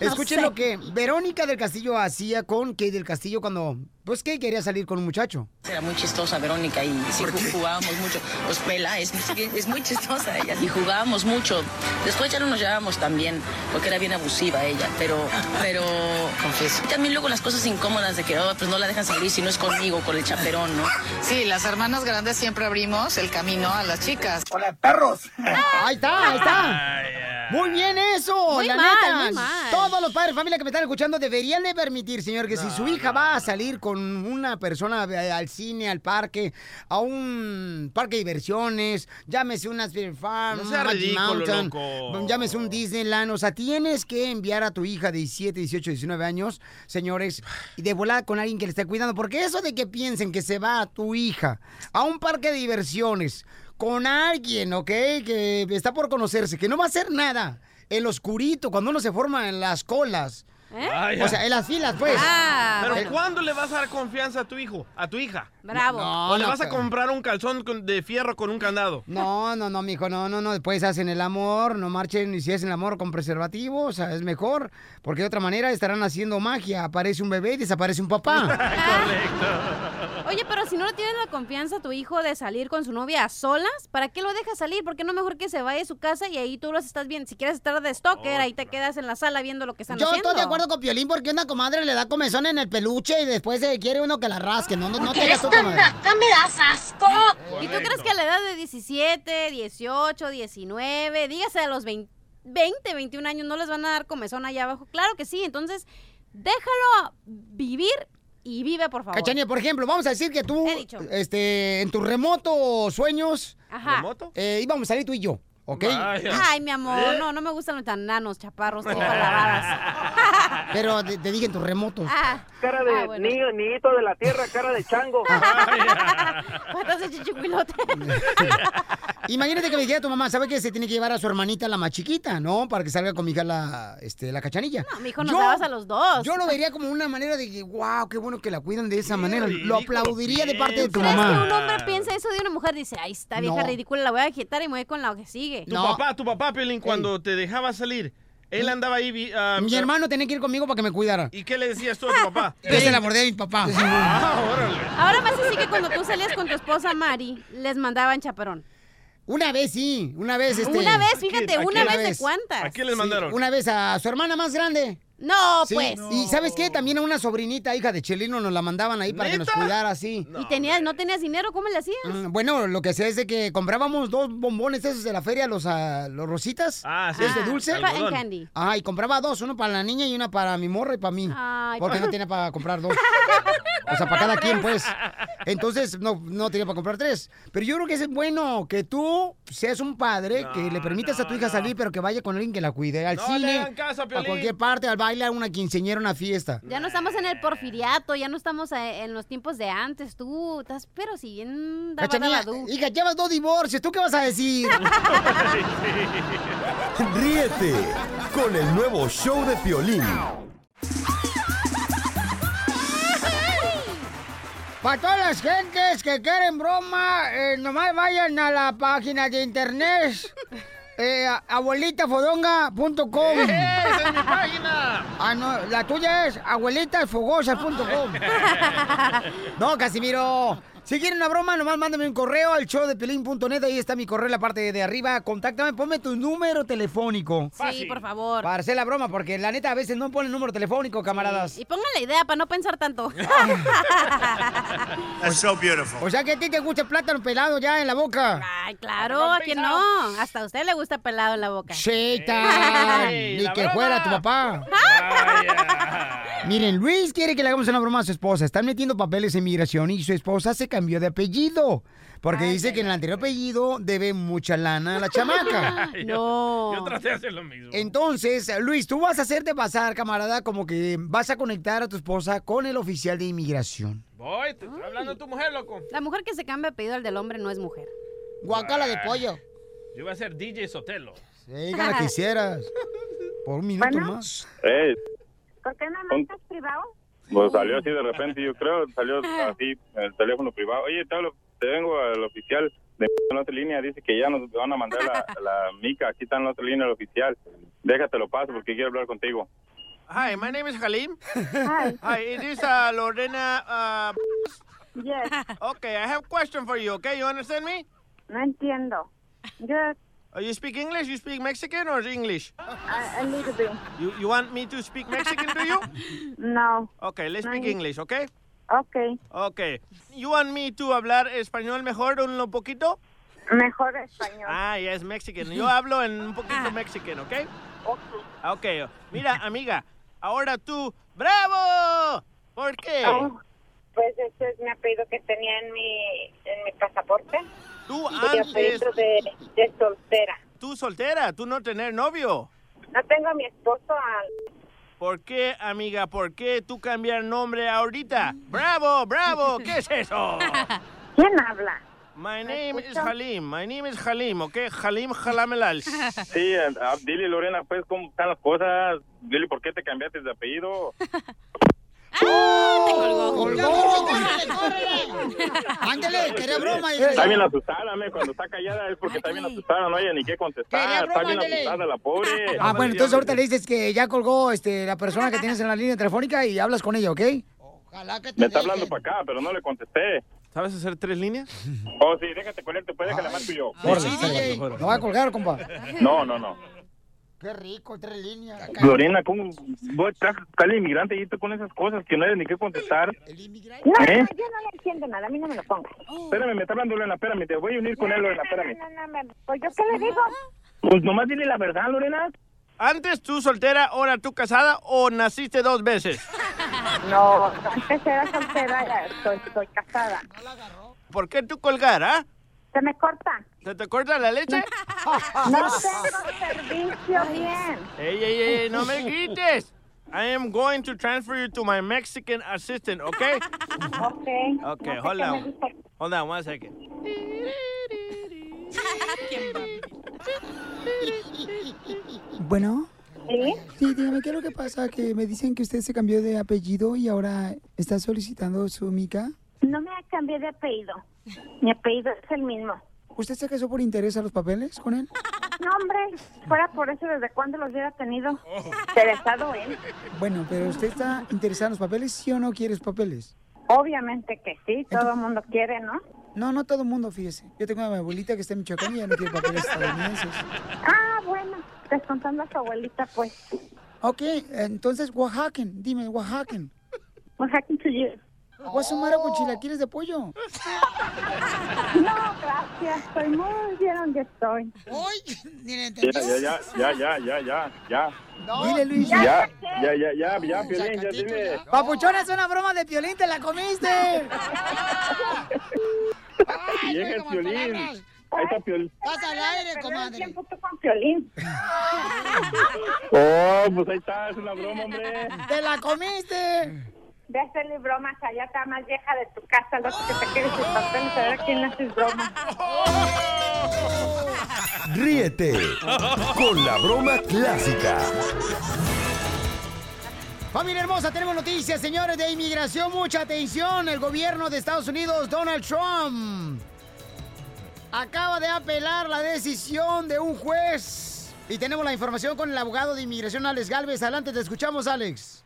Escuchen sé. lo que Verónica del Castillo hacía con Kate del Castillo cuando, pues, Kate quería salir con un muchacho. Era muy chistosa Verónica y sí ju- jugábamos mucho. Pues pela, es, es muy chistosa ella. Y jugábamos mucho. Después ya no nos llevábamos tan bien, porque era bien abusiva ella. Pero, pero, confieso. También luego las cosas incómodas de que, oh, pues no la dejan salir si no es conmigo, con el chaperón, ¿no? Sí, las hermanas grandes siempre abrimos el camino a las chicas. ¡Hola, perros! Ahí está, ahí está. Muy bien eso, Muy la mal, neta. muy mal. Todos los padres de familia que me están escuchando deberían de permitir, señor, que si su hija va a salir con una persona eh, al cine, al parque, a un parque de diversiones, llámese una Spirit Farm, No sea ridículo, Mountain, loco. llámese un Disneyland, o sea, tienes que enviar a tu hija de 17, 18, 19 años, señores, y de volada con alguien que le esté cuidando, porque eso de que piensen que se va a tu hija a un parque de diversiones con alguien, ¿ok? Que está por conocerse, que no va a hacer nada. El oscurito, cuando uno se forma en las colas. ¿Eh? Vaya. O sea, en las filas, pues. Ah, Pero bueno. ¿cuándo le vas a dar confianza a tu hijo, a tu hija? Bravo. No, ¿O le no, vas a comprar un calzón con- de fierro con un candado? No, no, no, mijo, no, no, no. Después hacen el amor, no marchen y si hacen el amor con preservativo, o sea, es mejor. Porque de otra manera estarán haciendo magia. Aparece un bebé y desaparece un papá. Oye, pero si no le tienes la confianza a tu hijo de salir con su novia a solas, ¿para qué lo dejas salir? ¿Por qué no mejor que se vaya a su casa y ahí tú los estás viendo? Si quieres estar de stalker, ahí te quedas en la sala viendo lo que están Yo haciendo. estoy de acuerdo con Piolín porque una comadre le da comezón en el peluche y después se quiere uno que la rasque. No, no, no te tu comadre. me das asco! ¿Y tú crees que a la edad de 17, 18, 19, dígase a los 20, 20, 21 años, no les van a dar comezón allá abajo? Claro que sí, entonces déjalo vivir y vive, por favor. Cachanilla, por ejemplo, vamos a decir que tú, este, en tus remotos sueños, Ajá. eh, íbamos a salir tú y yo, ¿ok? Ay, mi amor, no, no me gustan los tan nanos, chaparros, todo lavadas. Pero te, te dije en tus remotos. Ah, Cara de Ah, bueno. niño, niñito de la tierra, cara de chango. patas de chichicuilote. Imagínate que me dijera tu mamá, ¿sabe que se tiene que llevar a su hermanita la más chiquita, no? Para que salga con mi hija la, este, la cachanilla. No, mijo, nos dabas a los dos. Yo lo vería como una manera de que, wow, qué bueno que la cuidan de esa manera. Lo aplaudiría de parte de tu ¿Crees que un mamá. hombre piensa eso de una mujer? Dice, ay, esta vieja No. ridícula, la voy a quitar y me voy con la que sigue. Tu papá, tu papá, Pelín, cuando te dejaba salir, él andaba ahí... vi- ah, Mi hermano tenía que ir conmigo para que me cuidara. ¿Y qué le decías tú a tu papá? Yo se la mordé a mi papá. Ahora más así que cuando tú salías con tu esposa Mari, les mandaban chaperón. Una vez sí, una vez este. Una vez, fíjate, una vez de cuántas. ¿A quién les mandaron? Una vez a su hermana más grande. No, Sí, pues. Y ¿sabes qué? También a una sobrinita, hija de Chelino, nos la mandaban ahí para que nos cuidara así. ¿Y tenías, no tenías dinero? ¿Cómo le hacías? Mm, Bueno, lo que sé es de que comprábamos dos bombones esos de la feria, los, ah, los rositas. Ah, sí. Esos de Ah, dulce. Cotton candy. Ajá, y compraba dos, uno para la niña y una para mi morra y para mí. Ay, porque no tenía para comprar dos. O sea, para cada quien, pues. Entonces, no, no tenía para comprar tres. Pero yo creo que es bueno que tú seas un padre, que le permitas a tu hija salir, pero que vaya con alguien que la cuide. Al No le cine, hagan caso, a cualquier parte, al baile, a una quinceñera, una fiesta. Ya no estamos en el porfiriato, ya no estamos eh, en los tiempos de antes. Tú estás, pero si bien Cachanilla, hija, llevas dos divorcios. ¿Tú qué vas a decir? Ríete con el nuevo show de Piolín. Para todas las gentes que quieren broma, eh, nomás vayan a la página de internet. Eh, abuelitafodonga.com ¡Esa es mi página! Ah, no, la tuya es abuelitasfogosas.com No, Casimiro. Si quieren una broma, nomás mándame un correo al show de pelín.net. Ahí está mi correo en la parte de arriba. Contáctame, ponme tu número telefónico. Sí, por favor. Para hacer la broma, porque la neta a veces no ponen número telefónico, camaradas. Y pongan la idea para no pensar tanto. That's so beautiful. O sea que a ti te gusta el plátano pelado ya en la boca. Ay, claro, ¿a quién no? Hasta a usted le gusta pelado en la boca. Cheita. Ey, Ni la que broma. fuera tu papá. Miren, Luis quiere que le hagamos una broma a su esposa. Están metiendo papeles en migración y su esposa se cambió de apellido. Porque dice que en el anterior apellido debe mucha lana a la chamaca. No. Yo traté de hacer lo mismo. Entonces, Luis, tú vas a hacerte pasar, camarada, como que vas a conectar a tu esposa con el oficial de inmigración. Voy, te está hablando tu mujer, loco. La mujer que se cambia de apellido al del hombre no es mujer. Guacala de pollo. Yo iba a ser DJ Sotelo. Sí, gana quisieras. Por un minuto Bueno. más. ¿Por qué no Un- mandas privado? pues salió así de repente, yo creo, salió así en el teléfono privado. Oye, te, hablo- te vengo al oficial de la otra línea, dice que ya nos van a mandar la, la mica, aquí está en la otra línea el oficial. Déjatelo paso porque quiero hablar contigo. Hi, my name is Halim. Hi. Hi, it is uh, Lorena. Uh, Yes. okay, I have a question for you. Okay, you understand me? No entiendo. Yes. Uh, you speak English? You speak Mexican or English? A, a little bit. You you want me to speak Mexican to you? No. Okay, let's speak No. English, okay? Okay. Okay. You want me to hablar español mejor un poquito? Mejor español. Ah, yes, Mexican. Yo hablo en un poquito Mexican, ¿ok? Ok. Mira, amiga, ahora tú, ¡bravo! ¿Por qué? Oh, pues ese es mi apellido que tenía en mi, en mi pasaporte. Tú Mi antes, apellido de, de soltera. tú soltera, tú no tener novio. No tengo a mi esposo al... ¿Por qué, amiga? ¿Por qué tú cambiar nombre ahorita? ¡Bravo, bravo! ¿Qué es eso? ¿Quién habla? My name is Halim. My name is Halim, ¿ok? Halim Halamelal. Sí, ah, dile Lorena, pues, cómo están las cosas. Dile por qué te cambiaste de apellido. Ándale, quería broma. Está bien asustada, me, cuando está callada es porque está bien asustada, no hay ni qué contestar. Está bien ándale. asustada la pobre. Ah, bueno, entonces ahorita le dices que ya colgó este, la persona que tienes en la línea telefónica y hablas con ella, ¿ok? Me está hablando para acá, pero no le contesté. ¿Sabes hacer tres líneas? Oh, sí, déjate con él, te puede dejar tú y yo. Órale, DJ. Lo va a colgar, compa. No, no, no. Qué rico, tres líneas. Lorena, ¿cómo vos estás tal inmigrante y tú con esas cosas que no hay ni qué contestar? No, ¿Eh? no, yo no le entiendo nada. A mí no me lo pongas. Espérame, me está hablando Lorena, espérame, te voy a unir con él, Lorena, espérame. No, no, no. Pues yo qué le digo. Pues nomás dile la verdad, Lorena. ¿Antes tú soltera, ahora tú casada o naciste dos veces? No, antes era soltera, estoy, estoy casada. ¿Por qué tú colgar, ah? ¿Se me corta? ¿Se te corta la leche? No tengo servicio bien. ¡Ey, ey, ey! ¡No me grites! I am going to transfer you to my Mexican assistant, okay? Okay. Okay, hold on. Hold on one second. Bueno. ¿Sí? Sí, dígame, ¿qué es lo que pasa? Que me dicen que usted se cambió de apellido y ahora está solicitando su mica. No me cambié de apellido. Mi apellido es el mismo. ¿Usted se casó por interés a los papeles con él? No, hombre, fuera por eso, ¿desde cuándo los hubiera tenido? Interesado él. Bueno, pero ¿usted está interesado en los papeles, sí o no quiere los papeles? Obviamente que sí, todo el mundo quiere, ¿no? No, no todo el mundo, fíjese. Yo tengo a mi abuelita que está en Michoacán y ella no quiere papeles estadounidenses. Ah, bueno, descontando a su abuelita, pues. Ok, entonces, Oaxacan, dime, Oaxacan. Oaxacan to you. Guasumara con chilaquiles de pollo. No, gracias, estoy muy bien donde estoy. Ya, ya, ya, ya, ya, ya, ya, ya. Dile, Luis. Ya, ya, ya, ya, ya, Piolín, ya dile. Papuchona, es una broma de piolín, te la comiste. Llega el Piolín. Ahí está Piolín. Pasa al aire, comadre. tiempo tú con Piolín. Oh, pues ahí está, es una broma, hombre. ¡Te la comiste! Ve a hacerle bromas allá, está más vieja de tu casa, lo que te quieres sus papeles, a ver a quién le haces bromas. Ríete con la broma clásica. Familia hermosa, tenemos noticias, señores, de inmigración. Mucha atención. El gobierno de Estados Unidos, Donald Trump, acaba de apelar la decisión de un juez. Y tenemos la información con el abogado de inmigración, Alex Galvez. Adelante, te escuchamos, Alex.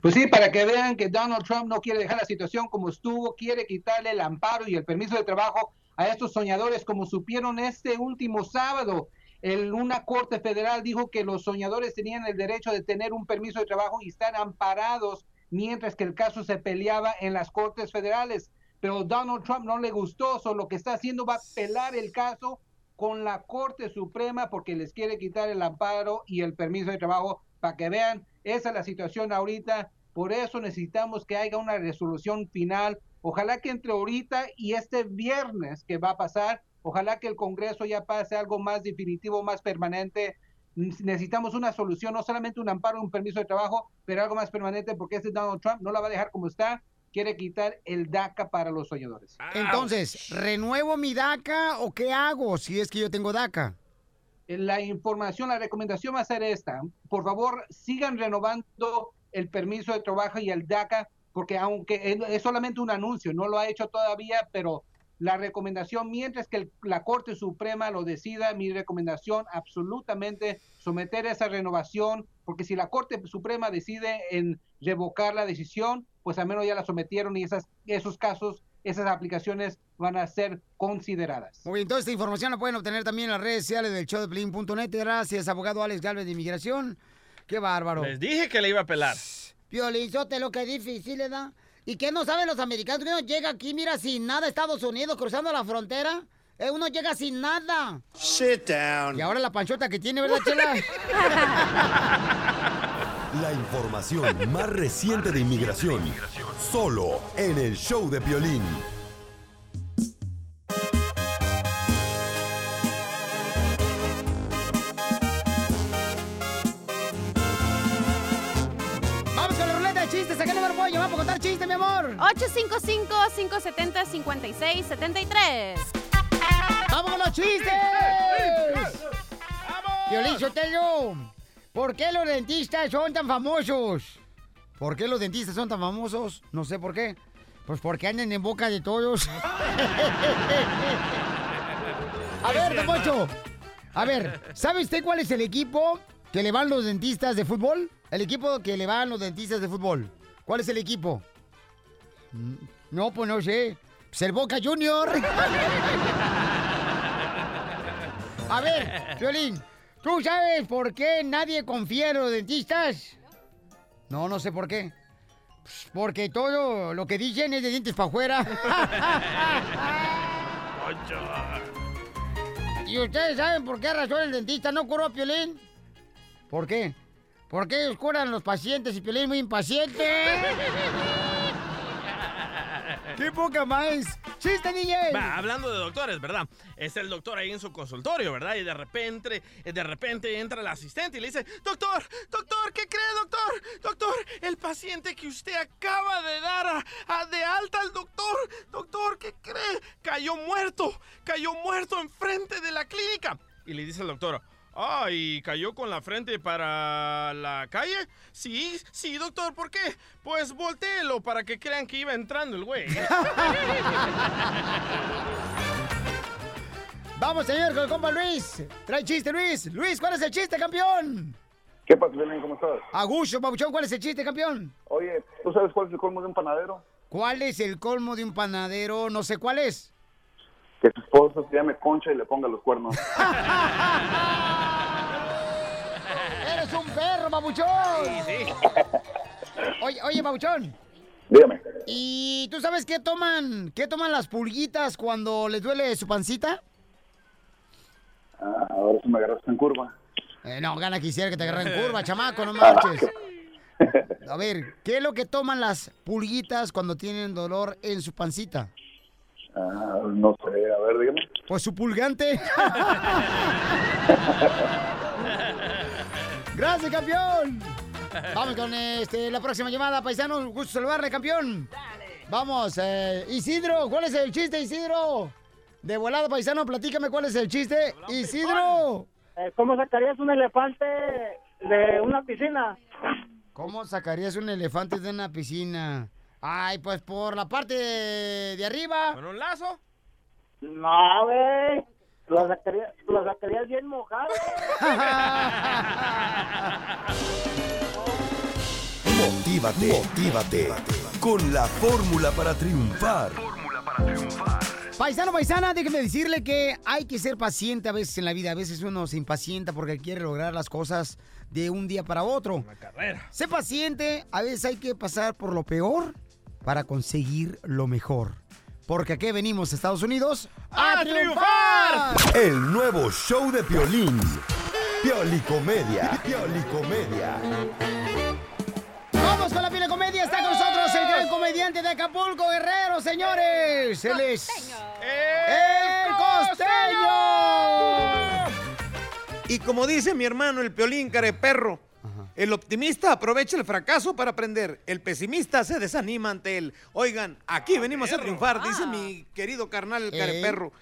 Pues sí, para que vean que Donald Trump no quiere dejar la situación como estuvo, quiere quitarle el amparo y el permiso de trabajo a estos soñadores, como supieron este último sábado. El, una corte federal dijo que los soñadores tenían el derecho de tener un permiso de trabajo y estar amparados mientras que el caso se peleaba en las cortes federales. Pero Donald Trump no le gustó, so lo que está haciendo va a pelar el caso con la Corte Suprema porque les quiere quitar el amparo y el permiso de trabajo para que vean, esa es la situación ahorita, por eso necesitamos que haya una resolución final. Ojalá que entre ahorita y este viernes que va a pasar, ojalá que el Congreso ya pase algo más definitivo, más permanente. Necesitamos una solución, no solamente un amparo, un permiso de trabajo, pero algo más permanente porque este Donald Trump no la va a dejar como está quiere quitar el DACA para los soñadores. Entonces, ¿renuevo mi DACA o qué hago si es que yo tengo DACA? La información, la recomendación va a ser esta. Por favor, sigan renovando el permiso de trabajo y el DACA, porque aunque es solamente un anuncio, no lo ha hecho todavía, pero la recomendación, mientras que la Corte Suprema lo decida, mi recomendación absolutamente someter esa renovación, porque si la Corte Suprema decide en revocar la decisión, pues al menos ya la sometieron y esas, esos casos, esas aplicaciones van a ser consideradas. Muy bien, toda esta información la pueden obtener también en las redes sociales del show de Pelín.net. Gracias, abogado Alex Galvez de Inmigración. Qué bárbaro. Les dije que le iba a pelar. Piolizote, lo que es difícil, ¿verdad? ¿Y qué no saben los americanos? Uno llega aquí, mira, sin nada a Estados Unidos, cruzando la frontera. Eh, uno llega sin nada. Sit down. Y ahora la panchota que tiene, ¿verdad, Chela? La información más reciente de inmigración. Solo en el show de violín. Vamos con la ruleta de chistes. ¿A contar chistes, mi amor? 855-570-5673. ¡Vamos con los chistes! Violín Sotelo, ¿por qué los dentistas son tan famosos? ¿Por qué los dentistas son tan famosos? No sé por qué. Pues porque andan en boca de todos. A ver, Don Poncho. A ver, ¿sabe usted cuál es el equipo que le van los dentistas de fútbol? El equipo que le van los dentistas de fútbol. ¿Cuál es el equipo? Mm, No, pues no sé. Pues el Boca Junior. A ver, Violín, ¿tú sabes por qué nadie confía en los dentistas? No, no sé por qué. Pues porque todo lo que dicen es de dientes para afuera. ¿Y ustedes saben por qué razón el dentista no curó a Piolín? ¿Por qué? Porque ellos curan a los pacientes y Piolín es muy impaciente. ¡Qué poca más! ¡Chiste, DJ! Hablando de doctores, ¿verdad? Es el doctor ahí en su consultorio, ¿verdad? Y de repente, de repente entra el asistente y le dice, doctor, doctor, ¿qué cree, doctor? Doctor, el paciente que usted acaba de dar a, a de alta al doctor, doctor, ¿qué cree? Cayó muerto, cayó muerto enfrente de la clínica. Y le dice el doctor, Ah, ¿y cayó con la frente para la calle? Sí, sí, doctor, ¿por qué? Pues volteelo para que crean que iba entrando el güey. Vamos, señor, con el compa Luis. Trae chiste, Luis. Luis, ¿cuál es el chiste, campeón? ¿Qué pasa, Belén? ¿Cómo estás? Agucho, Pabuchón, ¿cuál es el chiste, campeón? Oye, ¿tú sabes cuál es el colmo de un panadero? ¿Cuál es el colmo de un panadero? No sé cuál es. Que tu esposa se llame Concha y le ponga los cuernos. ¡Eres un perro, Pabuchón! Oye, oye, Pabuchón. Dígame. ¿Y tú sabes qué toman, qué toman las pulguitas cuando les duele su pancita? Ah, ahora sí me agarraste en curva. Eh, no, gana quisiera que te agarren en curva, chamaco, no marches. A ver, ¿qué es lo que toman las pulguitas cuando tienen dolor en su pancita? Ah, no sé, a ver, dígame. Pues su pulgante. Gracias, campeón. Vamos con este, la próxima llamada, paisanos. Gusto saludarle, campeón. Vamos, eh, Isidro, ¿cuál es el chiste, Isidro? De volada, paisano, platícame cuál es el chiste. Isidro. Eh, ¿Cómo sacarías un elefante de una piscina? ¿Cómo sacarías un elefante de una piscina? Ay, pues por la parte de, de arriba. ¿Con un lazo? No, güey. Lo sacarías, lo sacarías bien mojado. Motívate, motívate con la fórmula para triunfar. Paisano, paisana, déjeme decirle que hay que ser paciente a veces en la vida. A veces uno se impacienta porque quiere lograr las cosas de un día para otro. Sé paciente, a veces hay que pasar por lo peor para conseguir lo mejor. Porque aquí venimos, Estados Unidos, a, triunfar. El nuevo show de Piolín. Piolicomedia. Piolicomedia. Vamos con la pila comedia. Está con nosotros el gran comediante de Acapulco, Guerrero, señores. Él es el costeño. Y como dice mi hermano el Piolín Careperro, el optimista aprovecha el fracaso para aprender. El pesimista se desanima ante él. Oigan, aquí venimos a triunfar, dice mi querido carnal el. Careperro.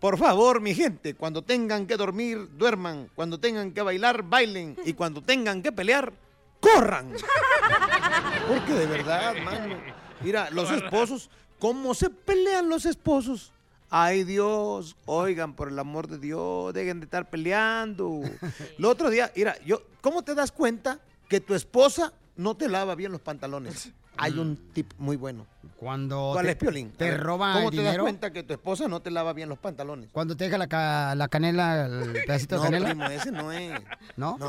Por favor, mi gente, cuando tengan que dormir, duerman. Cuando tengan que bailar, bailen. Y cuando tengan que pelear, corran. Porque de verdad, mano. Mira, los esposos, ¿cómo se pelean los esposos? Ay Dios, oigan, por el amor de Dios, dejen de estar peleando. El otro día, mira, yo, ¿cómo te das cuenta que tu esposa no te lava bien los pantalones? Hay un tip muy bueno. Cuando ¿Cuál te- es, Piolín? te A ver, roba ¿Cómo el te das cuenta que tu esposa no te lava bien los pantalones? Cuando te deja la, ca- la canela, el pedacito No, de canela. primo, ese no es. ¿No? No,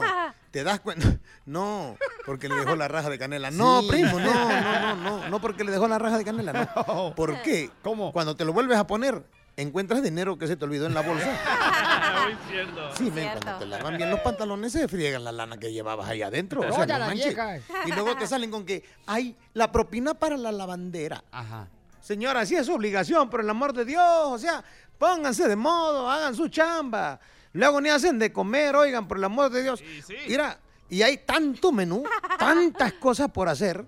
te das cuenta. No, porque le dejó la raja de canela. No, primo, no, no, no, no. No porque le dejó la raja de canela, no. ¿Por qué? ¿Cómo? Cuando te lo vuelves a poner, encuentras dinero que se te olvidó en la bolsa. Muy cierto. Sí, men, cuando te lavan bien los pantalones se friegan la lana que llevabas ahí adentro. O sea, no la manches. vieja. Y luego te salen con que, ay, la propina para la lavandera. Ajá. Señora, sí es su obligación, por el amor de Dios. O sea, pónganse de modo, hagan su chamba. Luego ni hacen de comer, oigan, por el amor de Dios. Mira, y hay tanto menú, tantas cosas por hacer.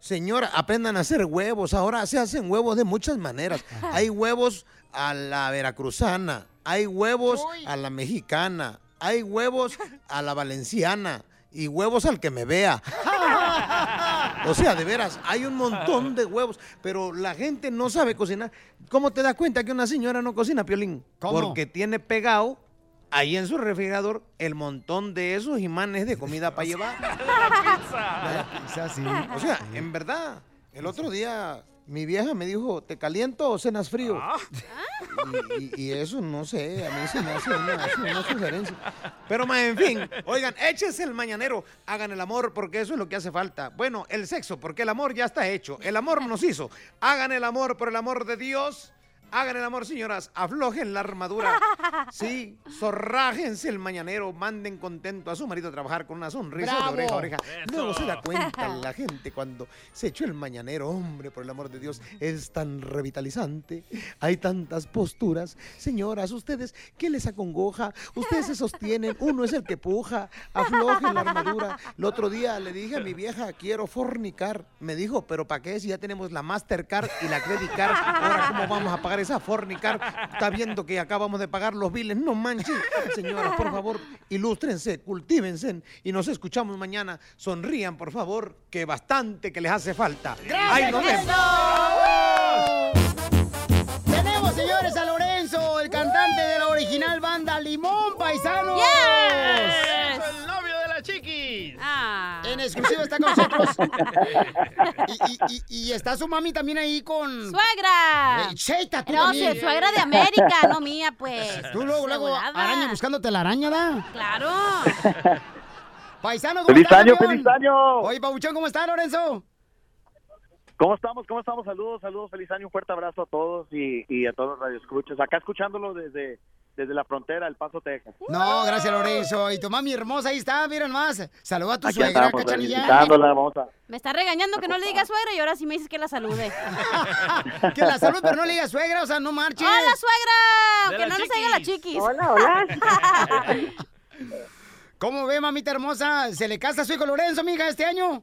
Señora, aprendan a hacer huevos. Ahora se hacen huevos de muchas maneras. Hay huevos a la veracruzana, hay huevos a la mexicana, hay huevos a la valenciana y huevos al que me vea. O sea, de veras, hay un montón de huevos, pero la gente no sabe cocinar. ¿Cómo te das cuenta que una señora no cocina, Piolín? ¿Cómo? Porque tiene pegado ahí en su refrigerador el montón de esos imanes de comida para llevar. Quizás sí. O sea, en verdad, el otro día mi vieja me dijo, ¿te caliento o cenas frío? Y, y- y eso no sé, a mí se me hace una, hace una sugerencia. Pero más, en fin, oigan, échense el mañanero, hagan el amor porque eso es lo que hace falta. Bueno, el sexo, porque el amor ya está hecho, el amor nos hizo. Hagan el amor por el amor de Dios. Hagan el amor, señoras, aflojen la armadura. Sí, zorrájense el mañanero, manden contento a su marido a trabajar con una sonrisa ¡Bravo! de oreja a oreja. Eso. Luego se da cuenta la gente cuando se echó el mañanero, hombre, por el amor de Dios, es tan revitalizante. Hay tantas posturas. Señoras, ustedes, ¿qué les acongoja? Ustedes se sostienen, uno es el que puja, aflojen la armadura. El otro día le dije a mi vieja, quiero fornicar. Me dijo, ¿pero para qué si ya tenemos la Mastercard y la Credit Card? Ahora, ¿cómo vamos a pagar esa fornicar? Está viendo que acabamos de pagar los biles. No manches. Señoras, por favor, ilústrense, cultívense y nos escuchamos mañana. Sonrían, por favor, que bastante que les hace falta. ¡Ay, nos vemos! En exclusiva está con nosotros. y, y- y- y está su mami también ahí con. ¡Suegra! Cheita, tú No, también. sí, suegra de América, no mía, pues. Tú luego, luego, araña buscándote la araña, ¿da? Claro. Paisano, ¿cómo ¡Feliz año, feliz año! Oye, Pabuchón, ¿cómo está, Lorenzo? ¿Cómo estamos? ¿Cómo estamos? Saludos, saludos, feliz año, un fuerte abrazo a todos y, y a todos los radioescuchas. Acá escuchándolo desde, desde la frontera, El Paso, Texas. No, gracias, Lorenzo. Y tu mami hermosa, ahí está, miren más. Saluda a tu Aquí suegra, estamos, cachanilla. felicitándola, vamos a... Me está regañando que no le diga suegra y ahora sí me dices que la salude. Que la salud, pero no le digas suegra, o sea, no marches. ¡Hola, suegra! De Que la no nos diga la chiquis. chiquis. Hola, hola. ¿Cómo ve, mamita hermosa? ¿Se le casa a su hijo Lorenzo, mija, este año?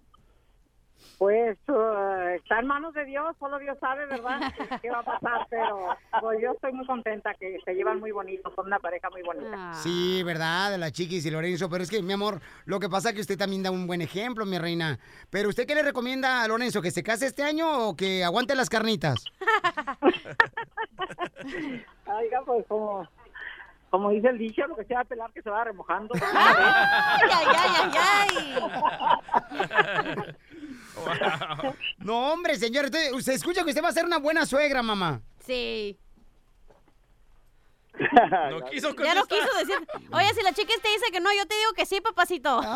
Pues uh, está en manos de Dios, solo Dios sabe, ¿verdad? ¿Qué va a pasar? Pero pues, yo estoy muy contenta que se llevan muy bonito, son una pareja muy bonita. Sí, verdad, de la chiquis y Lorenzo, pero es que, mi amor, lo que pasa es que usted también da un buen ejemplo, mi reina. Pero usted, ¿qué le recomienda a Lorenzo? ¿Que se case este año o que aguante las carnitas? Oiga, pues como como dice el dicho, lo que se va a pelar que se va remojando. ay, ay, ay, ay. No, hombre, señor, usted escucha que usted va a ser una buena suegra, mamá. Sí. No quiso Ya no quiso decir. Oye, si la chica te dice que no, yo te digo que sí, papacito.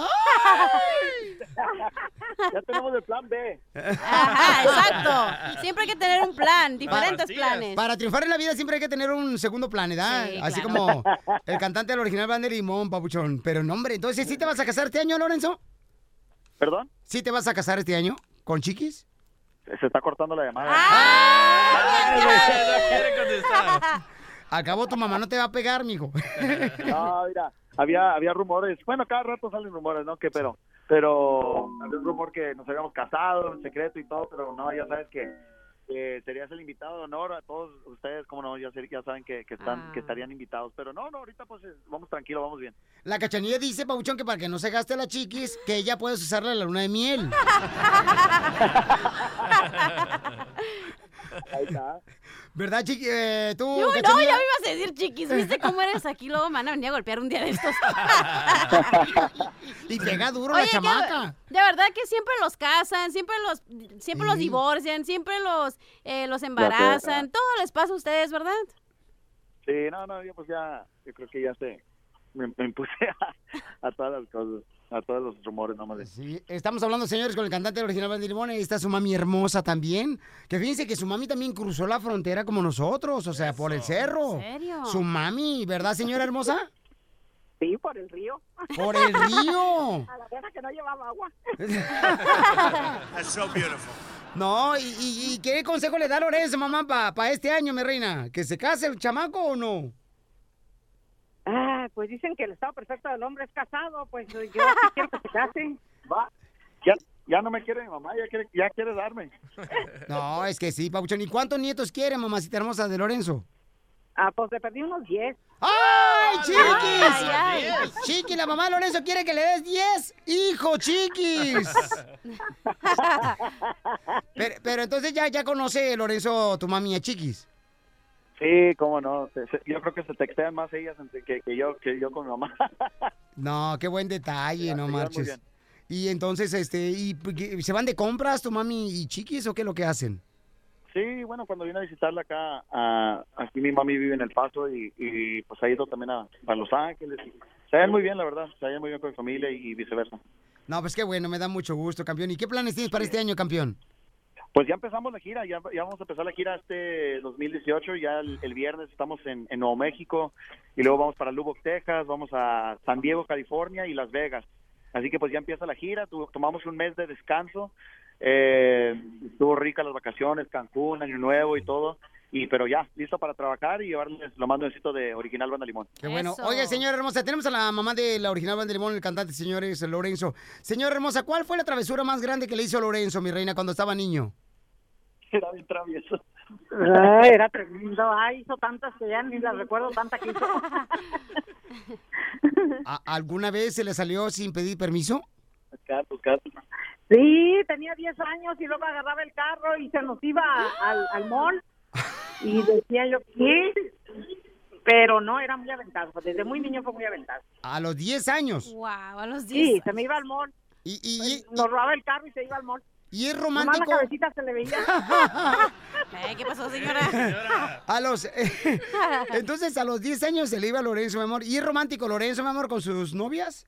Ya tenemos el plan B. Ajá, exacto. Siempre hay que tener un plan, diferentes planes. Para triunfar en la vida siempre hay que tener un segundo plan, ¿verdad? Sí, Así claro. como el cantante del original Van de Limón, papuchón. Pero no, hombre, entonces, ¿sí te vas a casar este año, Lorenzo? ¿Perdón? ¿Sí te vas a casar este año con chiquis? Se está cortando la llamada. Al cabo tu mamá no te va a pegar, mijo. No, mira, había, había rumores. Bueno, cada rato salen rumores, ¿no? Que pero, pero había un rumor que nos habíamos casado en secreto y todo, pero no, ya sabes que eh, serías el invitado de honor a todos ustedes, como no, ya, sé- ya saben que, que están, que estarían invitados, pero no, no, ahorita pues eh, vamos tranquilo, vamos bien. La cachanilla dice, Pabuchón, que para que no se gaste la chiquis, que ella puedes usarla en la luna de miel. Ahí está. ¿Verdad, chiqui? Eh, tú, Yo, no, ya me ibas a decir chiquis. ¿Viste cómo eres aquí? Luego me van a venir a golpear un día de estos. Y pega duro Oye, la que- chamaca. De verdad que siempre los casan, siempre los, siempre los divorcian, siempre los, eh, los embarazan. Todo les pasa a ustedes, ¿verdad? Sí, no, no, yo pues ya, yo creo que ya sé, me, me impuse a, a todas las cosas, a todos los rumores, nomás. de- Sí, estamos hablando, señores, con el cantante del original Van de Limón. Ahí está su mami hermosa también. Que fíjense que su mami también cruzó la frontera como nosotros, o sea, por el cerro. ¿En serio? Su mami, ¿verdad, señora hermosa? Sí, por el río. Por el río. A la vez que no llevaba agua. That's so beautiful. No, ¿y, y- y qué consejo le da Lorenzo, mamá, para este año, mi reina? ¿Que se case el chamaco o no? Ah, pues dicen que el estado perfecto del hombre es casado, pues yo quiero que se case. Va, ya, ya no me quiere mi mamá, ya quiere, ya quiere darme. No, es que sí, Pabuchón. ¿Y cuántos nietos quiere, mamacita hermosa de Lorenzo? Ah, pues le perdí unos 10. ¡Ay, chiquis! Ay, ay. Chiqui, la mamá de Lorenzo quiere que le des 10. ¡Hijo, chiquis! pero, pero entonces ya, ya conoce Lorenzo tu mami a chiquis. Sí, cómo no, yo creo que se textean más ellas que, que yo, que yo con mi mamá. No, qué buen detalle, no marches. Y entonces, este, y, y- ¿se van de compras tu mami y chiquis o qué es lo que hacen? Sí, bueno, cuando vine a visitarla acá, a- aquí mi mami vive en El Paso y, y, pues ha ido también a, a Los Ángeles. se ven muy bien, la verdad, se ven muy bien con mi familia y viceversa. No, pues qué bueno, me da mucho gusto, campeón. ¿Y qué planes tienes para este año, campeón? Pues ya empezamos la gira, ya, vamos a empezar la gira este 2018, ya el, viernes estamos en, Nuevo México y luego vamos para Lubbock, Texas, vamos a San Diego, California y Las Vegas. Así que pues ya empieza la gira, tomamos un mes de descanso, eh, estuvo rica las vacaciones, Cancún, Año Nuevo y todo, y pero ya, listo para trabajar y llevarles lo más nuevecito de Original Banda Limón. Qué bueno. Oye, señora hermosa, tenemos a la mamá de la original Banda Limón, el cantante, señores, Lorenzo. Señora hermosa, ¿cuál fue la travesura más grande que le hizo Lorenzo, mi reina, cuando estaba niño? Era bien travieso. Ay, era tremendo. Ay, hizo tantas que ya ni las recuerdo, tanta que hizo. ¿A- ¿Alguna vez se le salió sin pedir permiso? Sí, tenía 10 años y luego agarraba el carro y se nos iba al, al mall. Y decía yo, ¿qué? Pero no, era muy aventado. Desde muy niño fue muy aventado. A los 10 años. Wow, a los 10. Sí, se me iba al mall. Pues, Y, Nos robaba el carro y se iba al mall. ¿Y es Nomás romántico? la cabecita se le veía. Eh, ¿Qué pasó, señora? A los... entonces, a los 10 años se le iba a Lorenzo, mi amor. ¿Y es romántico Lorenzo, mi amor, con sus novias?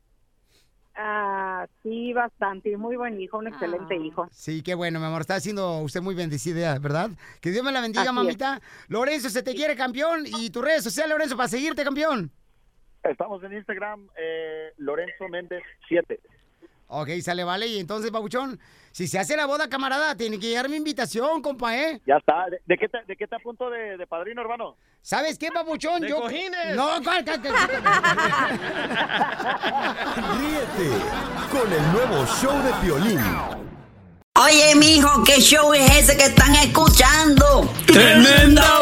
Ah, sí, bastante. Muy buen hijo, un excelente hijo. Sí, qué bueno, mi amor. Está siendo usted muy bendecida, ¿verdad? Que Dios me la bendiga, Así es. mamita. Lorenzo, se te quiere, campeón. Y tus redes sociales, Lorenzo, para seguirte, campeón. Estamos en Instagram, eh, Lorenzo Méndez 7. Ok, sale, vale. Y entonces, Pabuchón, si se hace la boda, camarada, tiene que llegar mi invitación, compa, ¿eh? Ya está. ¿De, de qué, te, de qué te apunto de, de padrino, hermano? ¿Sabes qué, Pabuchón? De Yo... cojines. No, ¿cuál, cuál, cuál? Ríete con el nuevo show de Piolín. Oye, mijo, ¿qué show es ese que están escuchando? ¡Tremenda